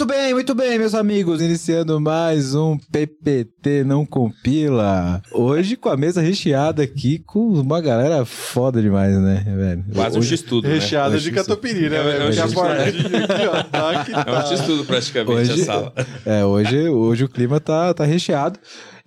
Muito bem, muito bem, meus amigos. Iniciando mais um PPT Não Compila. Hoje com a mesa recheada aqui com uma galera foda demais, né, velho? Quase um Hoje- x-tudo, né? Recheada de catupiry, né, É, velho? é um Porque a X-tudo. ó, tá É um tá. x-tudo praticamente Hoje- a sala. É, hoje, hoje o clima tá, tá recheado.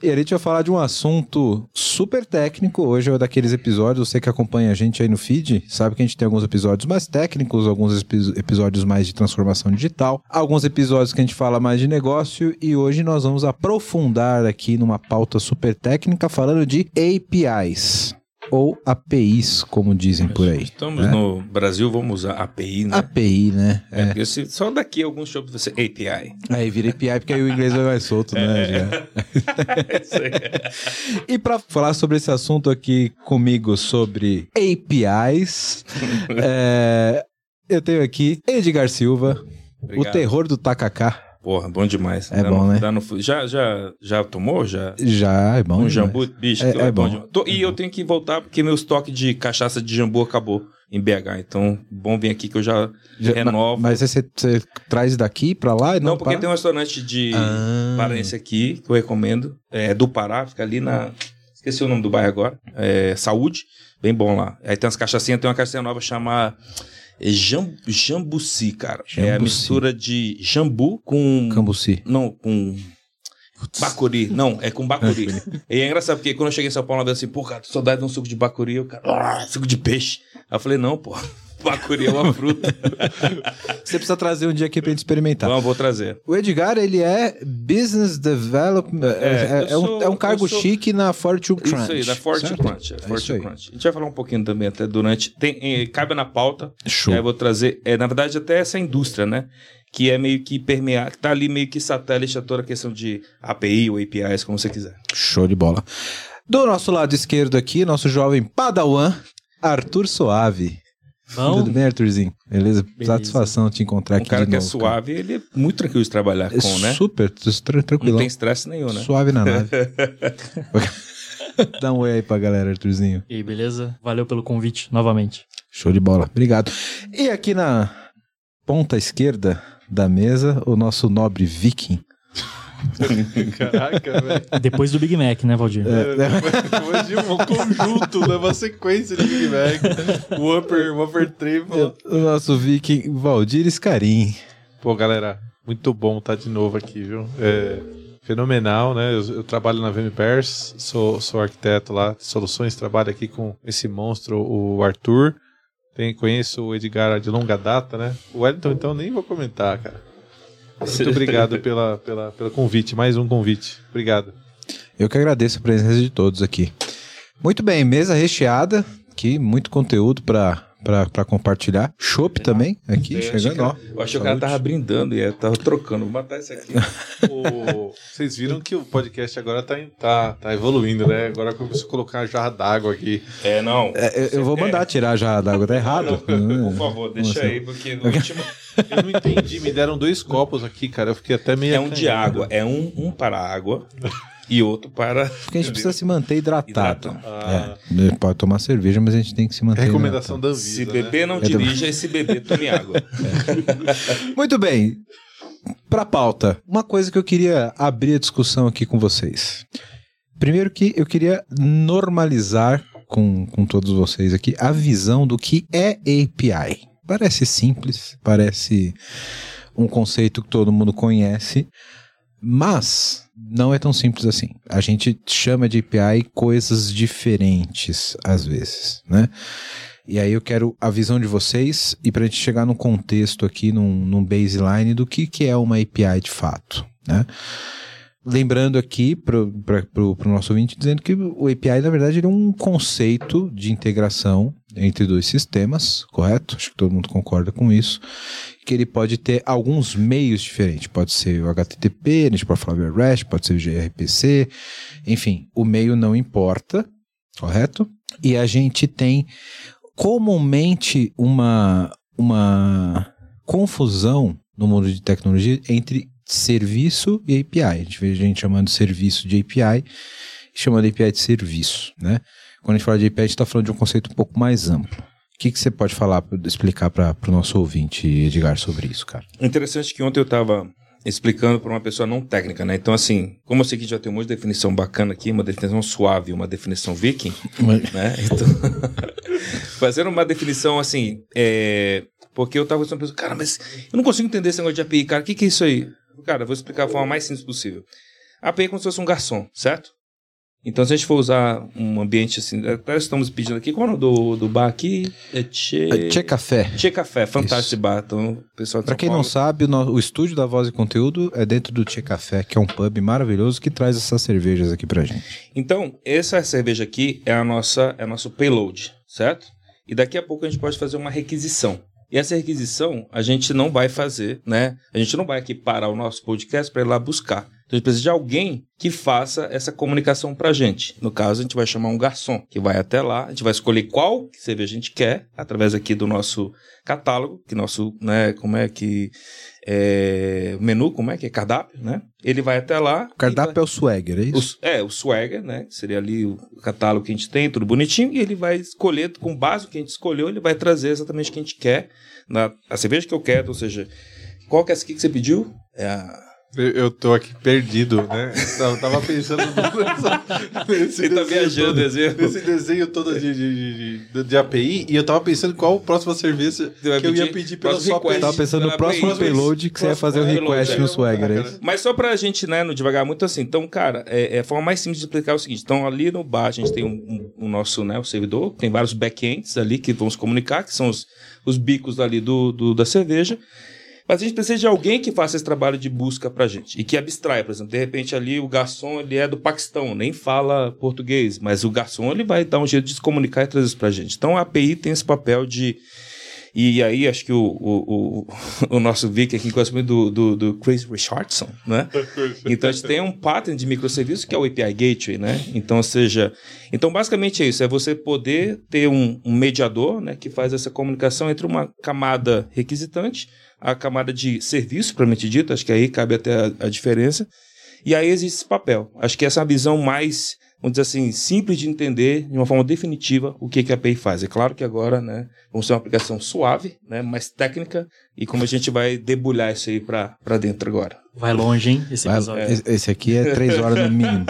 E a gente vai falar de um assunto super técnico. Hoje é daqueles episódios, você que acompanha a gente aí no feed, sabe que a gente tem alguns episódios mais técnicos, alguns epi- episódios mais de transformação digital, alguns episódios que a gente fala mais de negócio e hoje nós vamos aprofundar aqui numa pauta super técnica falando de APIs ou APIs, como dizem por aí. Estamos né? no Brasil, vamos usar API, né? API, né? É, É. se- só daqui alguns shows você API. Aí vira API porque aí o inglês vai mais solto, né? aí. E para falar sobre esse assunto aqui comigo sobre APIs, é, eu tenho aqui Edgar Silva, o Obrigado. terror do tacacá. Porra, bom demais. É Dá bom, no- né? dá no já, já, já tomou? Já? Já é bom. um demais. jambu? Bicho, É- aquilo é bom. demais. Tô- e eu tenho que voltar porque meu estoque de cachaça de jambu acabou em BH. Então, bom vir aqui que eu já, Já- renovo. Mas você, você traz daqui pra lá e não, não, porque para? tem um restaurante de Ah. aqui que eu recomendo. É do Pará, fica ali na. Esqueci o nome do bairro agora. É Saúde. Bem bom lá. Aí tem umas cachaçinhas, tem uma cachaça nova chamada Jam, Jambuci, cara. É a Jambuci. mistura de jambu com. Cambuci. Não, com. Bacuri. Não, é com bacuri. e é engraçado, porque quando eu cheguei em São Paulo, eu falei assim, pô, cara, saudade de um suco de bacuri. Eu, cara, "Ah, suco de peixe. Aí eu falei, não, pô, bacuri é uma fruta. Você precisa trazer um dia aqui pra gente experimentar. Eu vou trazer. O Edgar, ele é Business Development. É, É, é- eu um, sou- é um cargo sou- chique na Fortune Crunch. Isso aí, da Forte certo? Crunch. É, É aí. Crunch. A gente vai falar um pouquinho também até durante. Tem, eh, cabe na pauta. Show. E aí eu vou trazer, é, na verdade, até essa indústria, né? Que é meio que permear, que tá ali meio que satélite a toda a questão de API ou APIs, como você quiser. Show de bola. Do nosso lado esquerdo aqui, nosso jovem padawan, Arthur Suave. Bom, Tudo bem, Arthurzinho? Beleza? Beleza. Satisfação te encontrar Um aqui cara de que é novo, suave, ele é muito tranquilo de trabalhar cara. com, É né? Super, tra- Não tem estresse nenhum, né? Suave na nave. Dá um oi aí pra galera, Arthurzinho. e aí, beleza? Valeu pelo convite novamente. Show de bola. Obrigado. E aqui na ponta esquerda da mesa, o nosso nobre viking. Caraca, velho. Depois do Big Mac, né, Valdir? É. Depois de um conjunto, né? Uma sequência de Big Mac. O upper, o upper triple. O nosso viking Valdir Scarim. Pô, galera, muito bom estar de novo aqui, viu? É fenomenal, né? Eu, eu trabalho na VMPers, sou, sou arquiteto lá de soluções, trabalho aqui com esse monstro, o Arthur. Tem, conheço o Edgar de longa data, né? O Wellington, então, nem vou comentar, cara. Muito obrigado pela, pela, pelo convite, mais um convite. Obrigado. Eu que agradeço a presença de todos aqui. Muito bem, mesa recheada, aqui muito conteúdo pra pra- pra compartilhar. Chopp também, aqui, Eu chegando, ó. Eu achei que o cara tava brindando e eu tava trocando. Vou matar esse aqui. O- Vocês viram que o podcast agora tá, em- tá, tá evoluindo, né? Agora começou a colocar uma jarra d'água aqui. É, não. É, eu- eu vou mandar tirar já da água, tá errado. Não, por favor, deixa Nossa. aí, porque no último. Eu não entendi, me deram dois copos aqui, cara. Eu fiquei até meio. É um de água. É um, um para água e outro para. Porque a gente precisa se manter hidratado. Hidratado. Ah, É, pode tomar cerveja, mas a gente tem que se manter recomendação hidratado. da Anvisa. Se né? beber, não É do- dirija, e se beber, tome água. Muito bem. Pra pauta, uma coisa que eu queria abrir a discussão aqui com vocês. Primeiro que eu queria normalizar com, com todos vocês aqui a visão do que é API. Parece simples, parece um conceito que todo mundo conhece, mas não é tão simples assim. A gente chama de API coisas diferentes às vezes, né? E aí eu quero a visão de vocês e para a gente chegar num contexto aqui, num, num baseline do que, que é uma API de fato, né? Lembrando aqui para o nosso ouvinte, dizendo que o API, na verdade, ele é um conceito de integração entre dois sistemas, correto? Acho que todo mundo concorda com isso. Que ele pode ter alguns meios diferentes. Pode ser o HTTP, a gente pode falar o REST, pode ser o gRPC, enfim, o meio não importa, correto? E a gente tem comumente uma, uma confusão no mundo de tecnologia entre serviço e API. A gente vê gente chamando serviço de API e chamando API de serviço, né? Quando a gente fala de API, a gente está falando de um conceito um pouco mais amplo, que, que você pode falar, explicar para o nosso ouvinte, Edgar, sobre isso, cara? Interessante que ontem eu estava explicando para uma pessoa não técnica, né? Então, assim, como eu sei que já tem um monte de definição bacana aqui, uma definição suave, uma definição viking, né? Então, fazendo uma definição assim, é... porque eu tava pensando, cara, mas eu não consigo entender esse negócio de API, cara, o que, que é isso aí? Cara, eu vou explicar da forma mais simples possível. A API é como se fosse um garçom, certo? Então, se a gente for usar um ambiente assim, até estamos pedindo aqui, qual é o do, do bar aqui? É Tchê... Tchê Café. Tchê Café, fantástico esse bar. Então, o pessoal São quem não Paulo- sabe, o, no- o estúdio da Voz e Conteúdo é dentro do Tchê Café, que é um pub maravilhoso que traz essas cervejas aqui pra gente. Então, essa cerveja aqui é a nossa, é nosso payload, certo? E daqui a pouco a gente pode fazer uma requisição. E essa requisição a gente não vai fazer, né? A gente não vai aqui parar o nosso podcast para ir lá buscar. Então a gente precisa de alguém que faça essa comunicação pra gente. No caso, a gente vai chamar um garçom que vai até lá, a gente vai escolher qual cerveja a gente quer, através aqui do nosso catálogo, que nosso, né, como é que é, menu, como é que é cardápio, né? Ele vai até lá. O cardápio é o Swagger, é o, isso? é, o Swagger, né? Seria ali o catálogo que a gente tem, tudo bonitinho, e ele vai escolher, com base no que a gente escolheu, ele vai trazer exatamente o que a gente quer, na, a cerveja que eu quero, ou seja, qual que é essa aqui que você pediu? É a... Eu, tô aqui perdido, né? Eu tava pensando no- nesse tá desenho viajando, todo, desenho. Nesse desenho todo de, de, de, de API, e eu tava pensando qual a próxima cerveja que eu ia pedir? pela Próximo sua request. Tava pensando no próximo payload que você ia fazer o próximo request payload, no é. Swagger, é isso? Mas só pra gente, né, não devagar muito assim. Então, cara, é, é a forma mais simples de explicar é o seguinte. Então, ali no bar, a gente tem o um, um, o nosso, né, o servidor, tem vários backends ali que vão se comunicar, que são os, os bicos ali do, do- da cerveja. Mas a gente precisa de alguém que faça esse trabalho de busca pra gente. E que abstraia, por exemplo. De repente ali o garçom ele é do Paquistão, nem fala português. Mas o garçom ele vai dar um jeito de se comunicar e trazer isso pra gente. Então a API tem esse papel de... E aí acho que o, o, o, o nosso Vic aqui gosta muito do, do, do Chris Richardson, né? Então a gente tem um pattern de microserviço que é o API Gateway, né? Então, ou seja, então basicamente é isso, é você poder ter um, um mediador, né, que faz essa comunicação entre uma camada requisitante, a camada de serviço, propriamente dito, acho que aí cabe até a, a diferença, e aí existe esse papel. Acho que essa é a visão mais, vamos dizer assim, simples de entender, de uma forma definitiva, o que, que a API faz. É claro que agora, né, vamos ter uma aplicação suave, né, mais técnica, e como a gente vai debulhar isso aí para dentro agora. Vai longe, hein? Esse Vai- episódio. esse- Esse aqui é três horas no mínimo.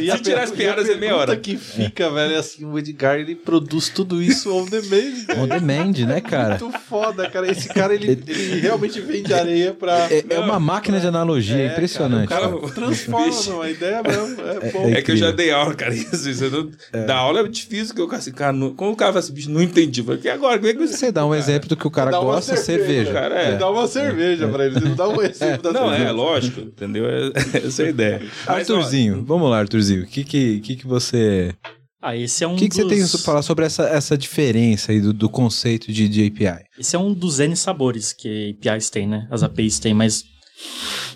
E Se a tirar as piadas, a é meia hora. que fica, velho, é assim, o Edgar, ele produz tudo isso on demand, velho. On demand, né, cara? Muito foda, cara. Esse cara, ele, ele realmente vende areia pra... É, é uma máquina de analogia, é, É, impressionante. cara, cara. o cara transforma Bicho. numa ideia mesmo. É, bom. é É que eu já dei aula, cara. Isso, isso eu não, Da aula é difícil que eu assim, cara, não, como o cara fala assim, bicho, não entendi. Eu Falei, e agora? Como é que Você dá um exemplo do que o cara Dá uma gosta, cerveja. cara, é. Você dá uma cerveja pra ele, você não dá um exemplo da Não, cerveja. é, lógico, entendeu? É, essa é a ideia. Mas, ó, Arthurzinho, vamos lá, Arthurzinho. O que, que, que, que você. Ah, esse é um O que, que você tem dos... a falar sobre essa, essa diferença aí do, do conceito de, de API? Esse é um dos N sabores que APIs têm, né? As APIs têm, mas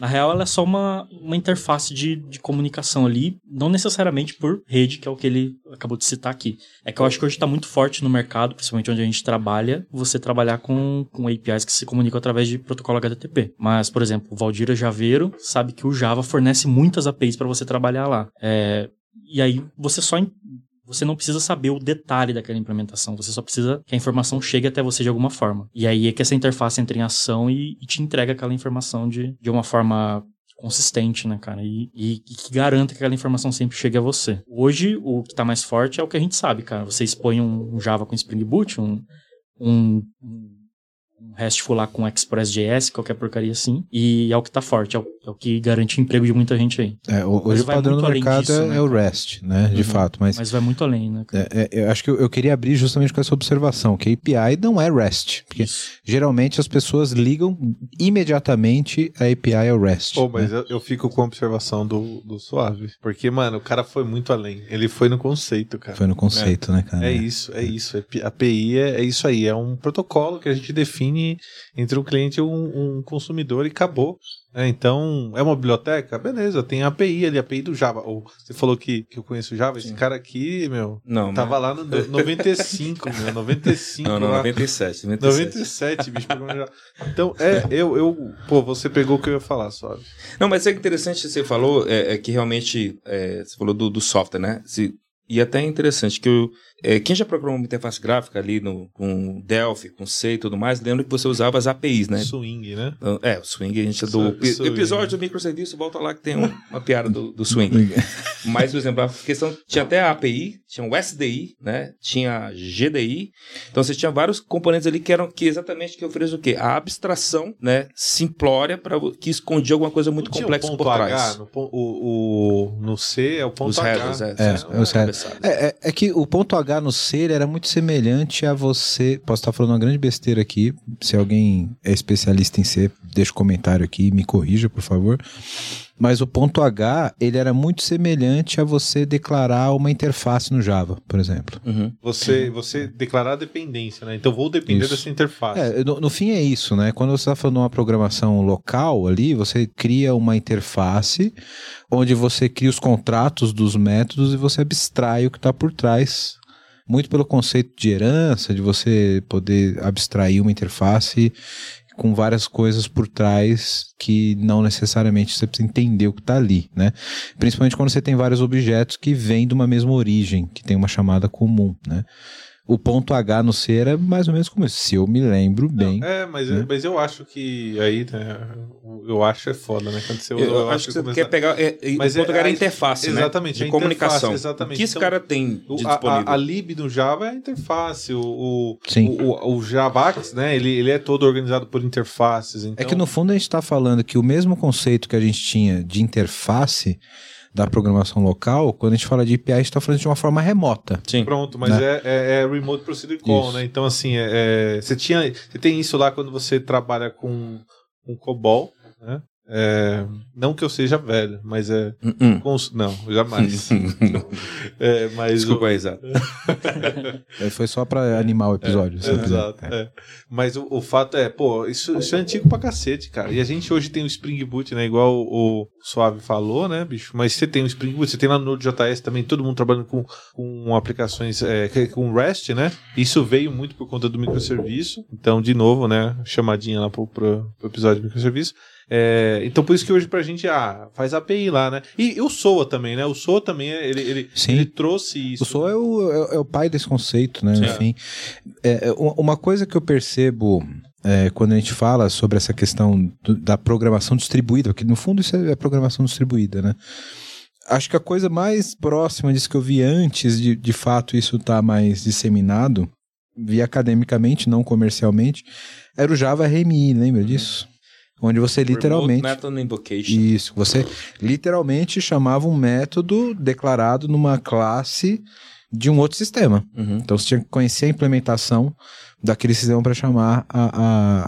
na real ela é só uma, uma interface de, de comunicação ali, não necessariamente por rede, que é o que ele acabou de citar aqui. É que eu acho que hoje está muito forte no mercado, principalmente onde a gente trabalha, você trabalhar com, com APIs que se comunicam através de protocolo HTTP. Mas, por exemplo, o Valdira Javeiro sabe que o Java fornece muitas APIs para você trabalhar lá. É, e aí você só você não precisa saber o detalhe daquela implementação, você só precisa que a informação chegue até você de alguma forma. E aí é que essa interface entra em ação e, e te entrega aquela informação de, de uma forma consistente, né, cara? E, e- e que garanta que aquela informação sempre chegue a você. Hoje, o que tá mais forte é o que a gente sabe, cara. Você expõe um, um Java com Spring Boot, um, um, um RESTful lá com ExpressJS, qualquer porcaria assim, e é o que tá forte, é o, é o que garante emprego de muita gente aí. É, hoje o padrão do mercado disso, é, né, é o REST, né? De Uhum. fato. Mas, Mas vai muito além, né, cara? é, é, eu acho que eu, eu queria abrir justamente com essa observação, que API não é REST. Porque geralmente as pessoas ligam imediatamente a API ao REST. Pô, mas né? eu, eu fico com a observação do, do Suave. Porque, mano, o cara foi muito além. Ele foi no conceito, cara. Foi no conceito, né, cara? É isso, é isso. A API é, é isso aí. É um protocolo que a gente define entre um cliente e um, um consumidor e acabou. É, então, é uma biblioteca? Beleza, tem a API ali, a API do Java. Ou você falou que, que eu conheço o Java. Esse cara aqui, meu, Não, tava lá no no 95, meu. 95 Não, não, lá. 97. 97. 97, bicho. programa Java. Então, é, eu, eu. Pô, você pegou o que eu ia falar, suave. Não, mas é interessante que você falou, é, é que realmente, é, você falou do, do software, né? Se, e até é interessante que eu, é, quem já programou uma interface gráfica ali no, com Delphi, com C e tudo mais, lembra que você usava as APIs, né? Swing, né? Então, É, o swing, a gente é do Su- swing. episódio do microserviço, volta lá que tem um- uma piada do, do swing. Mas, por exemplo, a questão tinha até a API, tinha o SDI, né? Tinha GDI. Então você tinha vários componentes ali que eram que exatamente que ofereciam o quê? A abstração, né? Simplória para que escondia alguma coisa muito complexa um por ponto trás. H, no, o, o- no C é o ponto Os H. headers, é, É, cabeçadas. É, é- é que o ponto H no C ele era muito semelhante a você. Posso estar falando uma grande besteira aqui. Se alguém é especialista em C, deixa um comentário aqui e me corrija, por favor. Mas o ponto H ele era muito semelhante a você declarar uma interface no Java, por exemplo. Uhum. Você, você declarar a dependência, né? Então vou depender Isso. dessa interface. É, no, no fim é isso, né? Quando você está falando de uma programação local ali, você cria uma interface onde você cria os contratos dos métodos e você abstrai o que está por trás. Muito pelo conceito de herança, de você poder abstrair uma interface com várias coisas por trás que não necessariamente você precisa entender o que está ali, né? Principalmente quando você tem vários objetos que vêm de uma mesma origem, que tem uma chamada comum, né? O ponto H no C era mais ou menos como isso, se eu me lembro bem. É, mas, né? mas eu acho que aí, né, eu acho é foda, né? Quando você Eu, usa, eu acho que você quer pegar. É, é, Mas o ponto é- H era a a- interface, exatamente, né? a De comunicação. interface, exatamente. O que esse Então, cara tem O- de a, disponível? a, a lib do Java é a interface. O, o, Sim. o, o, o Javax, né? Ele, ele é todo organizado por interfaces. Então, É que no fundo a gente está falando que o mesmo conceito que a gente tinha de interface da programação local, quando a gente fala de API, a gente está falando de uma forma remota. Sim. Pronto, mas Né? é, é, é Remote Procedure Call, Isso. né? Então, assim, é, é, você, tinha, você tem isso lá quando você trabalha com, com COBOL, né? É, não que eu seja velho, mas é. Hum, cons- Não, jamais. É, mas Desculpa o- aí, Zé. É, Foi só para animar o episódio. esse episódio. Exato. é. Mas o, o fato é, pô, isso, isso é antigo pra cacete, cara. E a gente hoje tem o Spring Boot, né? Igual o, o Suave falou, né, bicho? Mas você tem o Spring Boot, você tem lá no Node.js também, todo mundo trabalhando com, com aplicações, é, com REST, né? Isso veio muito por conta do microserviço. Então, de novo, né? Chamadinha lá pro, pro, pro episódio de microserviço. É, então, por isso que hoje pra gente, ah, faz API lá, né? E, o SOA também, né? O SOA também, ele, ele, Sim. ele trouxe isso. O SOA é o, é- é o pai desse conceito, né? Sim. Enfim, é, é, uma coisa que eu percebo é, quando a gente fala sobre essa questão do- da programação distribuída, porque no fundo isso é programação distribuída, né? Acho que a coisa mais próxima disso que eu vi antes de, de fato isso estar mais disseminado, vi academicamente, não comercialmente, era o Java RMI, lembra disso? Onde você literalmente. Remote Method Invocation. Isso, você literalmente chamava um método declarado numa classe de um outro sistema. Uhum. Então você tinha que conhecer a implementação daquele sistema para chamar a,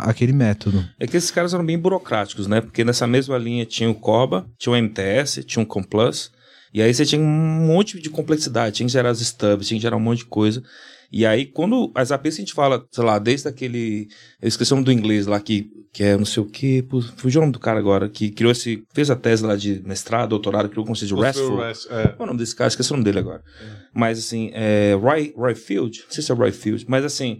a- aquele método. É que esses caras eram bem burocráticos, né? Porque nessa mesma linha tinha o COBA, tinha o MTS, tinha o Complus. E aí você tinha um monte de complexidade. Tinha que gerar os stubs, tinha que gerar um monte de coisa. E aí, quando as APIs a gente fala, sei lá, desde aquele. Eu esqueci o nome do inglês lá, que, que é não sei o que. Fugiu o nome do cara agora, que criou esse. fez a tese lá de mestrado, doutorado, criou o conceito de RESTful. REST, é. Qual é o nome desse cara? Esqueci o nome dele agora. Mas assim, é. Roy, Roy Field? Não sei se é Roy Field, mas assim.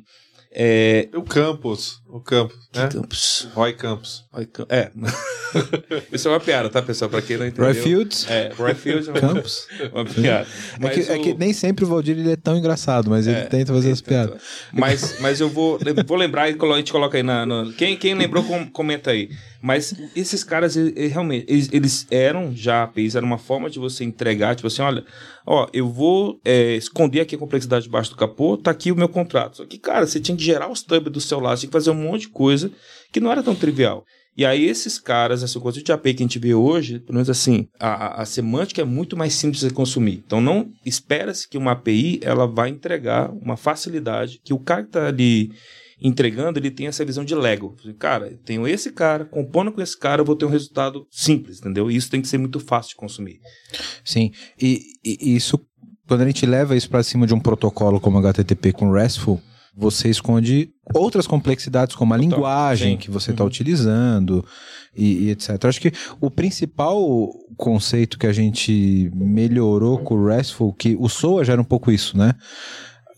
É. O Campos, o Campos, né? Campos. Roy Campos. Roy Cam- É. Isso é uma piada, tá, pessoal? Pra quem não entendeu. Roy Fields, É, Roy Field é uma, Campos. uma piada. É que, é o- que nem sempre o Valdir ele é tão engraçado, mas ele É, tenta fazer as piadas. Mas, mas eu vou, vou lembrar e a gente coloca aí na. na- quem, quem lembrou, com- comenta aí. Mas esses caras, realmente, eles, eles eram já APIs, era uma forma de você entregar, tipo assim, olha, ó, eu vou é, esconder aqui a complexidade debaixo do capô, tá aqui o meu contrato. Só que, cara, você tinha que gerar os stubs do seu lado, tinha que fazer um monte de coisa que não era tão trivial. E aí esses caras, esse conceito de API que a gente vê hoje, pelo menos assim, a, a- a semântica é muito mais simples de consumir. Então não espera-se que uma API ela vai entregar uma facilidade que o cara que está ali entregando, ele tem essa visão de Lego. Cara, tenho esse cara, compondo com esse cara, eu vou ter um resultado simples, entendeu? E isso tem que ser muito fácil de consumir. Sim, e, e- isso, quando a gente leva isso para cima de um protocolo como HTTP com RESTful, você esconde outras complexidades, como a Total, linguagem sim. que você está utilizando e, e etc. Acho que o principal conceito que a gente melhorou com o RESTful, que o SOA já era um pouco isso, né?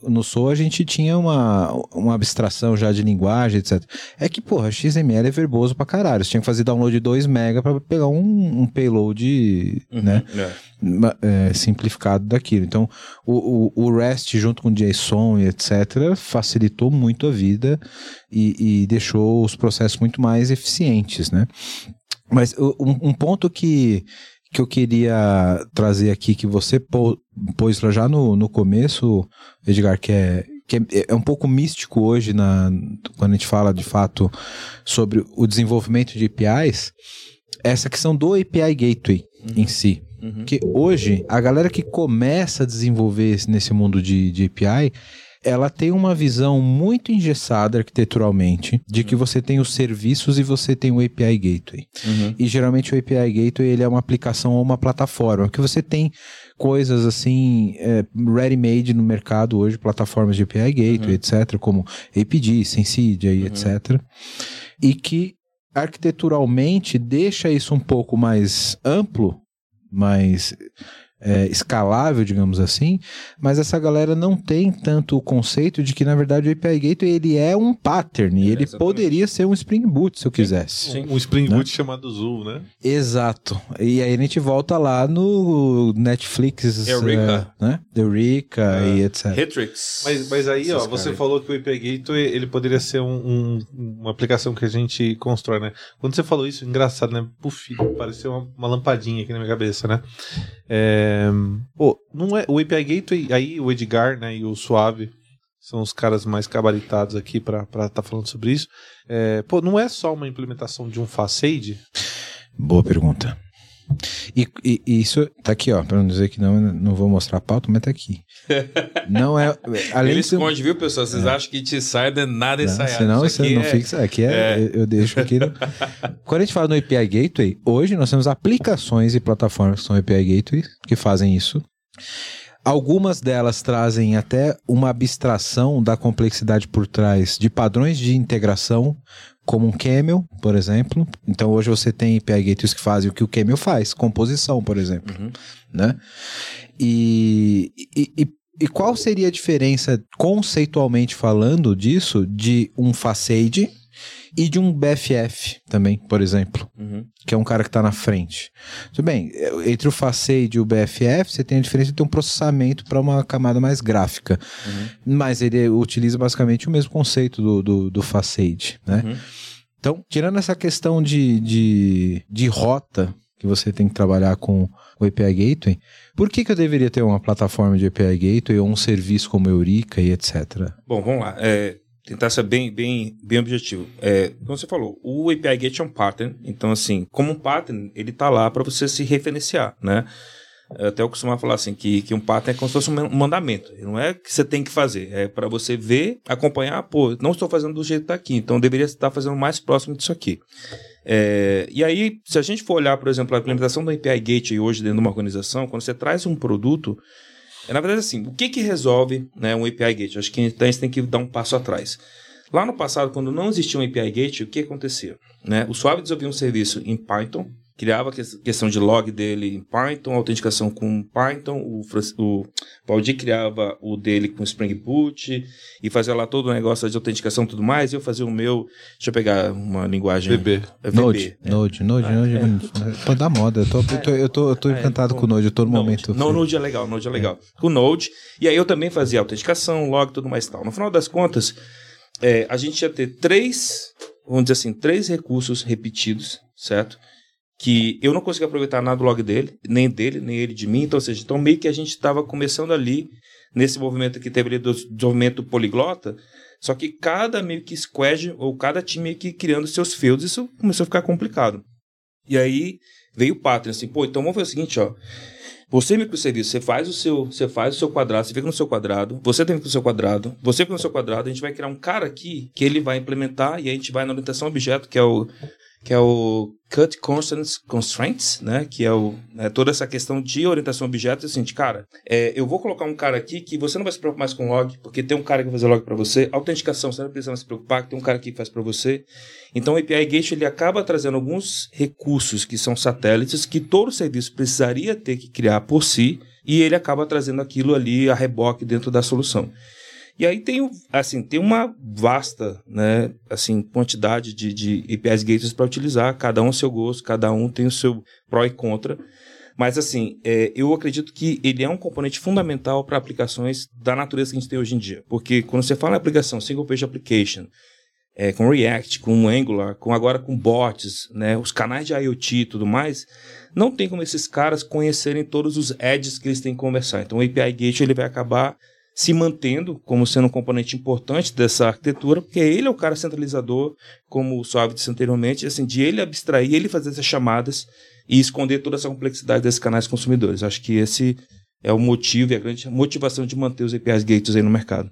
No Soul a gente tinha uma, uma abstração já de linguagem, etc. É que, porra, XML é verboso pra caralho. Você tinha que fazer download de 2 mega pra pegar um, um payload, né? É. é, simplificado daquilo. Então, o, o, o REST junto com o JSON e etc. facilitou muito a vida e, e deixou os processos muito mais eficientes, né? Mas um, um ponto que, que eu queria trazer aqui, que você pô- pôs já no, no começo, Edgar, que é, que é, é um pouco místico hoje na, quando a gente fala de fato sobre o desenvolvimento de APIs, essa questão do API Gateway em si. Uhum. Porque hoje, a galera que começa a desenvolver esse- nesse mundo de, de API, ela tem uma visão muito engessada arquiteturalmente de que você tem os serviços e você tem o API Gateway. Uhum. E geralmente o API Gateway ele é uma aplicação ou uma plataforma, que você tem coisas assim, é, ready-made no mercado hoje, plataformas de API Gateway, etc., como APG, Sensidia e etc. E que arquiteturalmente deixa isso um pouco mais amplo, mais é, escalável, digamos assim, mas essa galera não tem tanto o conceito de que, na verdade, o API Gateway ele é um pattern, e É, ele exatamente. poderia ser um Spring Boot, se eu quisesse. Sim. Um Spring Né? Boot chamado Zul, né? Exato. E aí a gente volta lá no Netflix, Eureka. eh, né? Eureka É. e etc. Retrix. Mas, mas aí, ó, Esses você caras. falou que o API Gateway ele poderia ser um- um- uma aplicação que a gente constrói, né? Quando você falou isso, engraçado, né? Puf, pareceu uma, uma lampadinha aqui na minha cabeça, né? É, pô, não é, o API Gateway, aí o Edgar né, e o Suave são os caras mais gabaritados aqui para estar tá falando sobre isso. É, pô, não é só uma implementação de um facade? Boa pergunta. E, e- e isso tá aqui, ó, para não dizer que não, eu não vou mostrar a pauta, mas tá aqui. Não é. Além Ele de esconde, viu, pessoal? Vocês acham que te sai de nada ensaiado. senão isso não é- fixa. Aqui é, eu deixo aqui. no- Quando a gente fala no API Gateway, hoje nós temos aplicações e plataformas que são API Gateway que fazem isso. Algumas delas trazem até uma abstração da complexidade por trás de padrões de integração, como um Camel, por exemplo. Então hoje você tem API Gateways que fazem o que o Camel faz, composição, por exemplo Uhum. né? E, e, e- e qual seria a diferença, conceitualmente falando, disso, de um Facade e de um BFF também, por exemplo, Uhum. que é um cara que está na frente? Tudo bem, entre o Facade e o BFF, você tem a diferença de ter um processamento para uma camada mais gráfica, Uhum. mas ele utiliza basicamente o mesmo conceito do, do, do Facade, né? Uhum. Então, tirando essa questão de, de, de rota que você tem que trabalhar com o API Gateway, por que, que eu deveria ter uma plataforma de API Gateway ou um serviço como Eureka e etc? Bom, vamos lá. É, tentar ser bem, bem, bem objetivo. É, como você falou, o API Gate é um pattern. Então, assim, como um pattern, ele tá lá para você se referenciar, né? Eu até eu costumava falar assim, que, que um pattern é como se fosse um mandamento. Não é que você tem que fazer, é para você ver, acompanhar, pô, não estou fazendo do jeito que tá aqui, então deveria estar fazendo mais próximo disso aqui. É, e aí, se a gente for olhar, por exemplo, a implementação do API Gateway hoje dentro de uma organização, quando você traz um produto, na verdade assim, o que que resolve né, um API Gateway? Acho que então a gente tem que dar um passo atrás. Lá no passado, quando não existia um API Gateway, o que acontecia? Né? O Suave desenvolvia um serviço em Python, criava a que- questão de log dele em Python, autenticação com Python, o, o Valdir criava o dele com Spring Boot e fazia lá todo o negócio de autenticação e tudo mais, e eu fazia o meu, deixa eu pegar uma linguagem... BB. É VB, Node, é. Node, Node, Node. é. Pô, da moda. Eu tô, eu tô, eu tô, eu tô É, encantado com o Node, eu tô no Node. momento. Não, Node é legal, Node é legal. Com Node. E aí eu também fazia autenticação, log e tudo mais e tal. No final das contas, é, a gente ia ter três, vamos dizer assim, três recursos repetidos, certo? Que eu não conseguia aproveitar nada do log dele, nem dele, nem ele de mim. Então, ou seja, então meio que a gente estava começando ali, nesse movimento que teve ali do desenvolvimento poliglota, só que cada meio que squad, ou cada time meio que criando seus fields, isso começou a ficar complicado. E aí veio o pattern, assim, pô, então vamos fazer o seguinte, ó. Você microserviço, você faz o seu, você faz o seu quadrado, você fica no seu quadrado, você tem no seu quadrado, você fica no seu quadrado, a gente vai criar um cara aqui que ele vai implementar e a gente vai na orientação objeto, que é o que é o Cut Constraints, né? Que é, o, é toda essa questão de orientação a objeto. Assim, de, cara, é, eu vou colocar um cara aqui que você não vai se preocupar mais com log, porque tem um cara que vai fazer log para você. Autenticação, você não precisa mais se preocupar, que tem um cara que faz para você. Então, o API Gate ele acaba trazendo alguns recursos que são satélites que todo serviço precisaria ter que criar por si, e ele acaba trazendo aquilo ali a reboque dentro da solução. E aí tem, assim, tem uma vasta, né, assim, quantidade de, de APIs gateways para utilizar, cada um seu gosto, cada um tem o seu pró e contra. Mas, assim, é, eu acredito que ele é um componente fundamental para aplicações da natureza que a gente tem hoje em dia. Porque quando você fala em aplicação, single page application, é, com React, com Angular, com agora com bots, né, os canais de IoT e tudo mais, não tem como esses caras conhecerem todos os edges que eles têm que conversar. Então o API Gate ele vai acabar se mantendo como sendo um componente importante dessa arquitetura, porque ele é o cara centralizador, como o Suave disse anteriormente, assim, de ele abstrair, ele fazer essas chamadas e esconder toda essa complexidade desses canais consumidores. Acho que esse é o motivo e a grande motivação de manter os APIs Gates aí no mercado.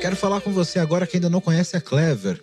Quero falar com você agora que ainda não conhece a Clever.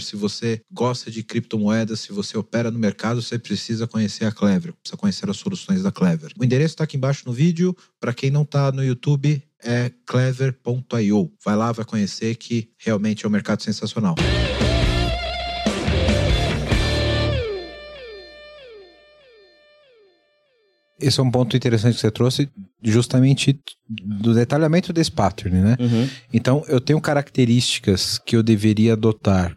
Clever, se você gosta de criptomoedas, se você opera no mercado, você precisa conhecer a Clever, precisa conhecer as soluções da Clever. O endereço está aqui embaixo no vídeo. Para quem não está no YouTube, é clever.io. Vai lá, vai conhecer que realmente é um mercado sensacional. Esse é um ponto interessante que você trouxe, justamente do detalhamento desse pattern, né? Uhum. Então, eu tenho características que eu deveria adotar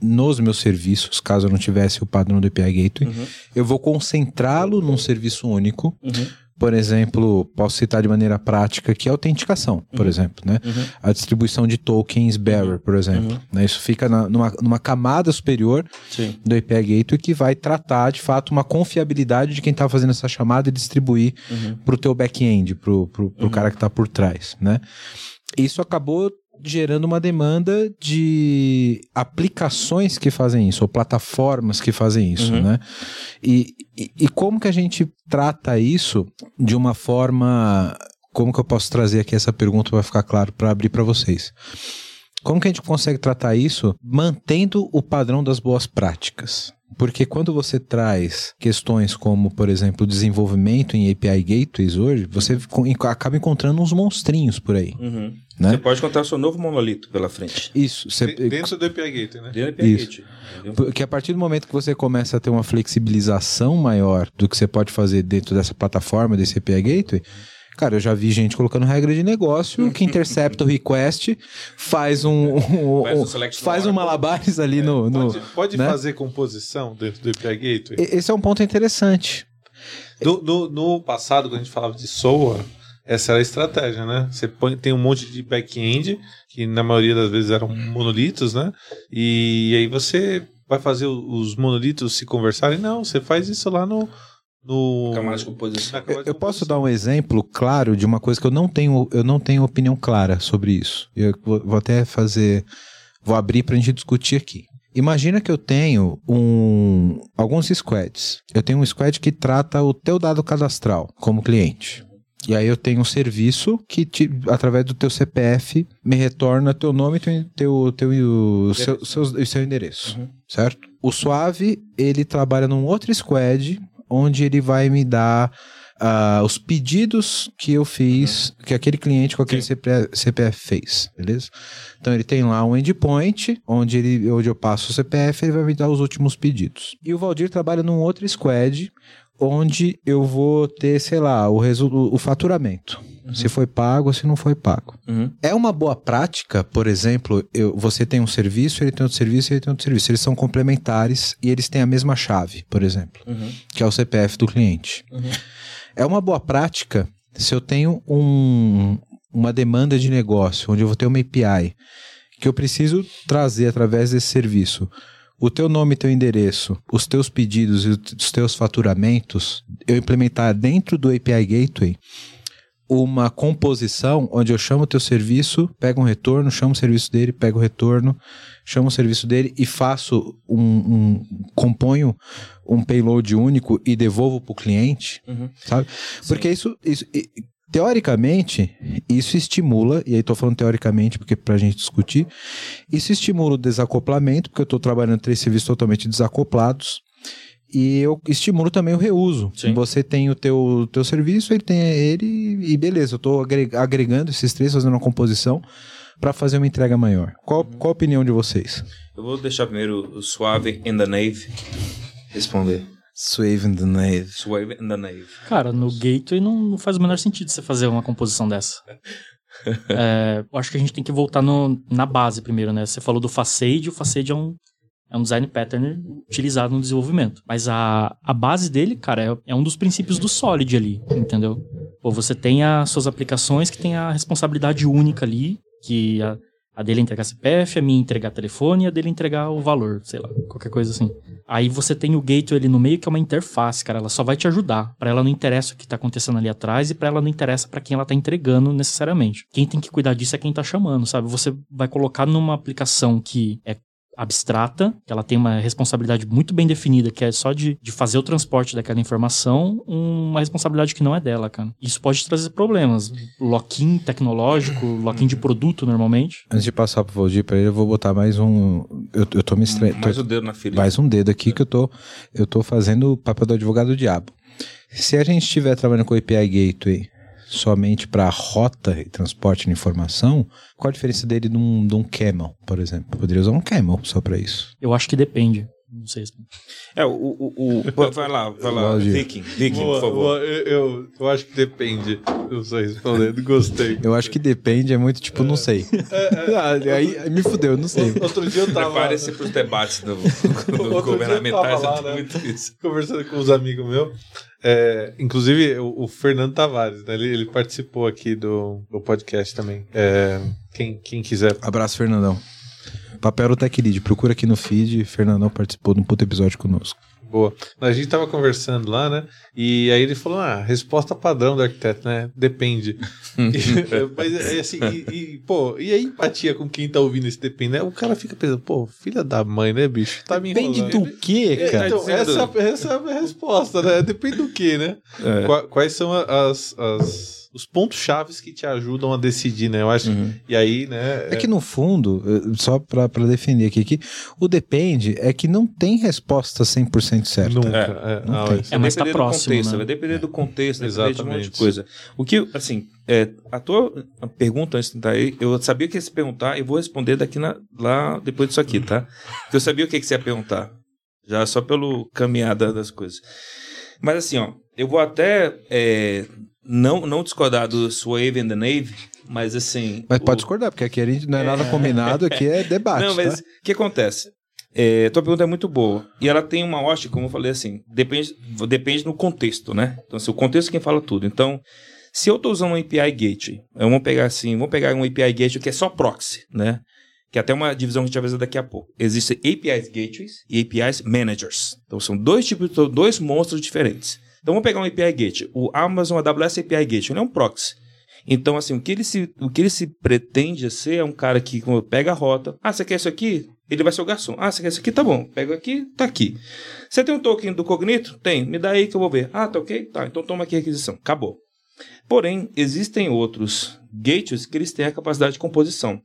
nos meus serviços, caso eu não tivesse o padrão do API Gateway, uhum. eu vou concentrá-lo num serviço único. Uhum. Por exemplo, posso citar de maneira prática que é a autenticação, por uhum. exemplo, né? Uhum. A distribuição de tokens bearer, por exemplo. Uhum. Né? Isso fica na, numa, numa camada superior Sim. do API Gateway que vai tratar, de fato, uma confiabilidade de quem está fazendo essa chamada e distribuir para o teu back-end, para o cara que está por trás, né? Isso acabou gerando uma demanda de aplicações que fazem isso, ou plataformas que fazem isso, uhum. né? E, e, e, como que a gente trata isso de uma forma... Como que eu posso trazer aqui essa pergunta para ficar claro, para abrir para vocês? Como que a gente consegue tratar isso mantendo o padrão das boas práticas? Porque quando você traz questões como, por exemplo, desenvolvimento em API Gateways hoje, você acaba encontrando uns monstrinhos por aí. Uhum. Né? Você pode contar o seu novo monolito pela frente. Isso. Você... Dentro do API Gateway, né? Dentro do API Gateway. Porque a partir do momento que você começa a ter uma flexibilização maior do que você pode fazer dentro dessa plataforma, desse API Gateway, Cara, eu já vi gente colocando regra de negócio que intercepta o request, faz um, um, um faz um malabares ali é, no, no. Pode, pode né? fazer composição dentro do API Gateway? Esse é um ponto interessante. Do, do, no passado, quando a gente falava de SOA, essa era a estratégia, né? Você põe, tem um monte de back-end, que na maioria das vezes eram monolitos, né? E, e aí você vai fazer os monolitos se conversarem? Não, você faz isso lá no, no camada de composição. Eu, eu posso dar um exemplo claro de uma coisa que eu não tenho, eu não tenho opinião clara sobre isso. Eu vou, vou até fazer, vou abrir para a gente discutir aqui. Imagina que eu tenho um, alguns squads. Eu tenho um squad que trata o teu dado cadastral como cliente. E aí eu tenho um serviço que, te, através do teu CPF, me retorna teu nome e teu, teu, teu, seu, seu, seu endereço, uhum. certo? O Suave, ele trabalha num outro squad, onde ele vai me dar uh, os pedidos que eu fiz, uhum. que aquele cliente com aquele CPF, CPF, fez, beleza? Então ele tem lá um endpoint, onde, ele, onde eu passo o CPF, ele vai me dar os últimos pedidos. E o Valdir trabalha num outro squad, onde eu vou ter, sei lá, o, o faturamento. Uhum. Se foi pago ou se não foi pago. Uhum. É uma boa prática, por exemplo, eu, você tem um serviço, ele tem outro serviço, ele tem outro serviço. Eles são complementares e eles têm a mesma chave, por exemplo, uhum. que é o CPF do cliente. Uhum. É uma boa prática se eu tenho um, uma demanda de negócio, onde eu vou ter uma API, que eu preciso trazer através desse serviço o teu nome e teu endereço, os teus pedidos e os teus faturamentos, eu implementar dentro do API Gateway uma composição onde eu chamo o teu serviço, pego um retorno, chamo o serviço dele, pego o retorno, chamo o serviço dele e faço um, um componho um payload único e devolvo para o cliente, uhum. sabe? Porque isso, isso Teoricamente, isso estimula, e aí estou falando teoricamente porque para a gente discutir, isso estimula o desacoplamento, porque eu estou trabalhando três serviços totalmente desacoplados, e eu estimulo também o reuso. Sim. Você tem o teu, teu serviço, ele tem ele, e beleza, eu estou agregando esses três, fazendo uma composição para fazer uma entrega maior. Qual, qual a opinião de vocês? Eu vou deixar primeiro o Suave in the Nave responder. Swave in the Nave. Suave in the Nave. Cara, no Gateway não, não faz o menor sentido você fazer uma composição dessa. É, eu acho que a gente tem que voltar no, na base primeiro, né? Você falou do Facade, o Facade é um, é um design pattern utilizado no desenvolvimento. Mas a, a base dele, cara, é, é um dos princípios do Solid ali, entendeu? Pô, você tem as suas aplicações que tem a responsabilidade única ali, que a, a dele é entregar CPF, a minha entregar telefone e a dele entregar o valor, sei lá, qualquer coisa assim. Aí você tem o gateway ali no meio que é uma interface, cara, ela só vai te ajudar. Para ela não interessa o que tá acontecendo ali atrás e para ela não interessa para quem ela tá entregando necessariamente. Quem tem que cuidar disso é quem tá chamando, sabe? Você vai colocar numa aplicação que é abstrata, que ela tem uma responsabilidade muito bem definida, que é só de, de fazer o transporte daquela informação, uma responsabilidade que não é dela, cara. Isso pode trazer problemas. Lock-in tecnológico, lock-in de produto, normalmente. Antes de passar pro Valdir para ele, eu vou botar mais um. Eu, eu tô me estre... Mais tô- o dedo na ferida. mais um dedo aqui que eu tô, eu tô fazendo o papel do advogado do diabo. Se a gente estiver trabalhando com o API Gateway somente para rota e transporte de informação, qual a diferença dele de um, de um camel, por exemplo? Poderia usar um camel só para isso. Eu acho que depende. Não sei se... É, o, o, o- Vai lá, vai lá. Viking, Viking, por favor. boa. Eu, eu, eu acho que depende. Eu sei respondendo, gostei. Eu acho que depende, é muito tipo, não sei. Ah, aí, aí me fudeu, não sei. Outro dia eu tava Prepare-se para os debates do, do, governamentais. tava lá, é né? muito isso. conversando com uns amigos meus. É, inclusive, o, o Fernando Tavares, né, ele, ele participou aqui do, do podcast também. É, quem, quem quiser. Abraço, Fernandão. Papel do Tech Lead, procura aqui no feed, Fernandão participou de um puto episódio conosco. Boa. A gente tava conversando lá, né? E aí ele falou: ah, resposta padrão do arquiteto, né? Depende. E- mas é assim, e, e, pô, e a empatia com quem tá ouvindo esse depende, né? O cara fica pensando, pô, filha da mãe, né, bicho? Tá me Depende enrolando. do quê, É, cara? Então, essa, essa é a minha resposta, né? Depende do que, né? É. Qua- Quais são as, as- os pontos chaves que te ajudam a decidir, né? Eu acho. Uhum. E aí, né? É que no fundo, eh, só pra, pra defender aqui, que o depende é que não tem resposta 100% certa. nunca. É, é, não tem. isso- É, mas tá depender próximo, contexto, né? vai depender do contexto, vai depender de um monte de Exatamente. coisa. O que, assim, é, a tua pergunta antes de tentar aí, eu sabia que ia se perguntar, eu vou responder daqui na- lá depois disso aqui, tá? Porque eu sabia o que, que você ia perguntar. Já só pelo caminhada das coisas. Mas assim, ó, eu vou até é, não, não discordar do Swave and the Nave, mas assim. Mas o- pode discordar, porque aqui a gente não é nada combinado, aqui é debate. não, mas tá? o que acontece? É, tua pergunta é muito boa. E ela tem uma ótica, como eu falei assim, depende, depende do contexto, né? Então, assim, o contexto é quem fala tudo. Então, se eu estou usando um API Gateway, eu vou pegar assim, vamos pegar um API Gateway que é só proxy, né? Que é até uma divisão que a gente vai fazer daqui a pouco. Existem APIs Gateways e APIs Managers. Então, são dois tipos, dois monstros diferentes. Então, vamos pegar um API Gateway. O Amazon AWS API ele é um proxy. Então, assim, o que ele se, o que ele se pretende ser é um cara que quando pega a rota. Ah, você quer isso aqui? Ele vai ser o garçom. Ah, você quer isso aqui? Tá bom. Pega aqui, tá aqui. Você tem um token do Cognito? Tem. Me dá aí que eu vou ver. Ah, tá ok? Tá. Então toma aqui a aquisição. Acabou. Porém, existem outros gateways que eles têm a capacidade de composição.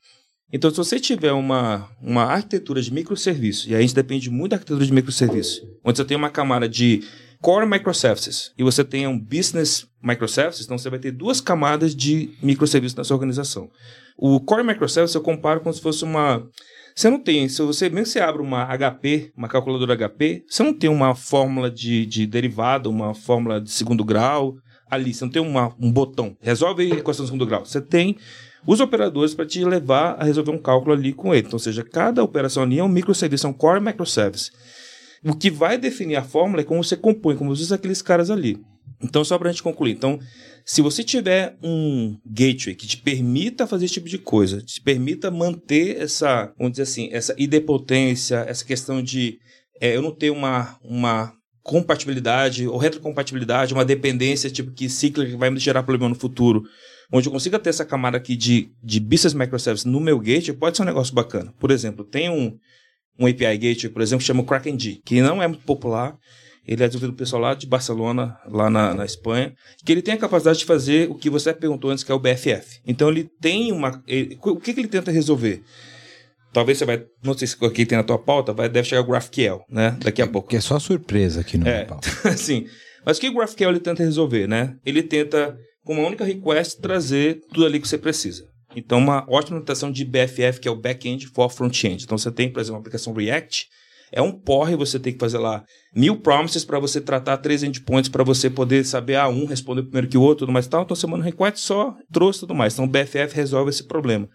Então, se você tiver uma, uma arquitetura de microserviço, e a gente depende muito da arquitetura de microserviço, onde você tem uma camada de core microservices e você tem um business microservices, então você vai ter duas camadas de microserviços na sua organização. O core microservice eu comparo como se fosse uma você não tem, se você mesmo você abre uma HP, uma calculadora HP, você não tem uma fórmula de, de derivada, uma fórmula de segundo grau ali, você não tem uma, um botão, resolve a equação de segundo grau. Você tem os operadores para te levar a resolver um cálculo ali com ele. Então, ou seja, cada operação ali é um microserviço, é um core microservice. O que vai definir a fórmula é como você compõe, como usa aqueles caras ali. Então, só para a gente concluir. Então, se você tiver um gateway que te permita fazer esse tipo de coisa, te permita manter essa, vamos dizer assim, essa idempotência, essa questão de é, eu não ter uma, uma compatibilidade ou retrocompatibilidade, uma dependência tipo que cíclica que vai me gerar problema no futuro, onde eu consiga ter essa camada aqui de, de business microservices no meu gateway, pode ser um negócio bacana. Por exemplo, tem um, um API gateway, por exemplo, que chama o KrakenG, que não é muito popular, Ele é desenvolvido pelo pessoal lá de Barcelona, lá na, na Espanha, que ele tem a capacidade de fazer o que você perguntou antes, que é o BFF. Então ele tem uma. ele- o que, que ele tenta resolver? Talvez você vai. Não sei se aqui tem na tua pauta, vai, deve chegar o GraphQL, né? Daqui a pouco. Que é só surpresa aqui no É. Nepal. Assim, mas o que o GraphQL ele tenta resolver, né? Ele tenta, com uma única request, trazer tudo ali que você precisa. Então, uma ótima implementação de BFF, que é o Backend for Front-End. Então, você tem, por exemplo, uma aplicação React, é um porre você tem que fazer lá mil promises para você tratar três endpoints para você poder saber, ah, um responder primeiro que o outro, tudo mais e tal. Então, você manda um request só, trouxe tudo mais. Então, o BFF resolve esse problema.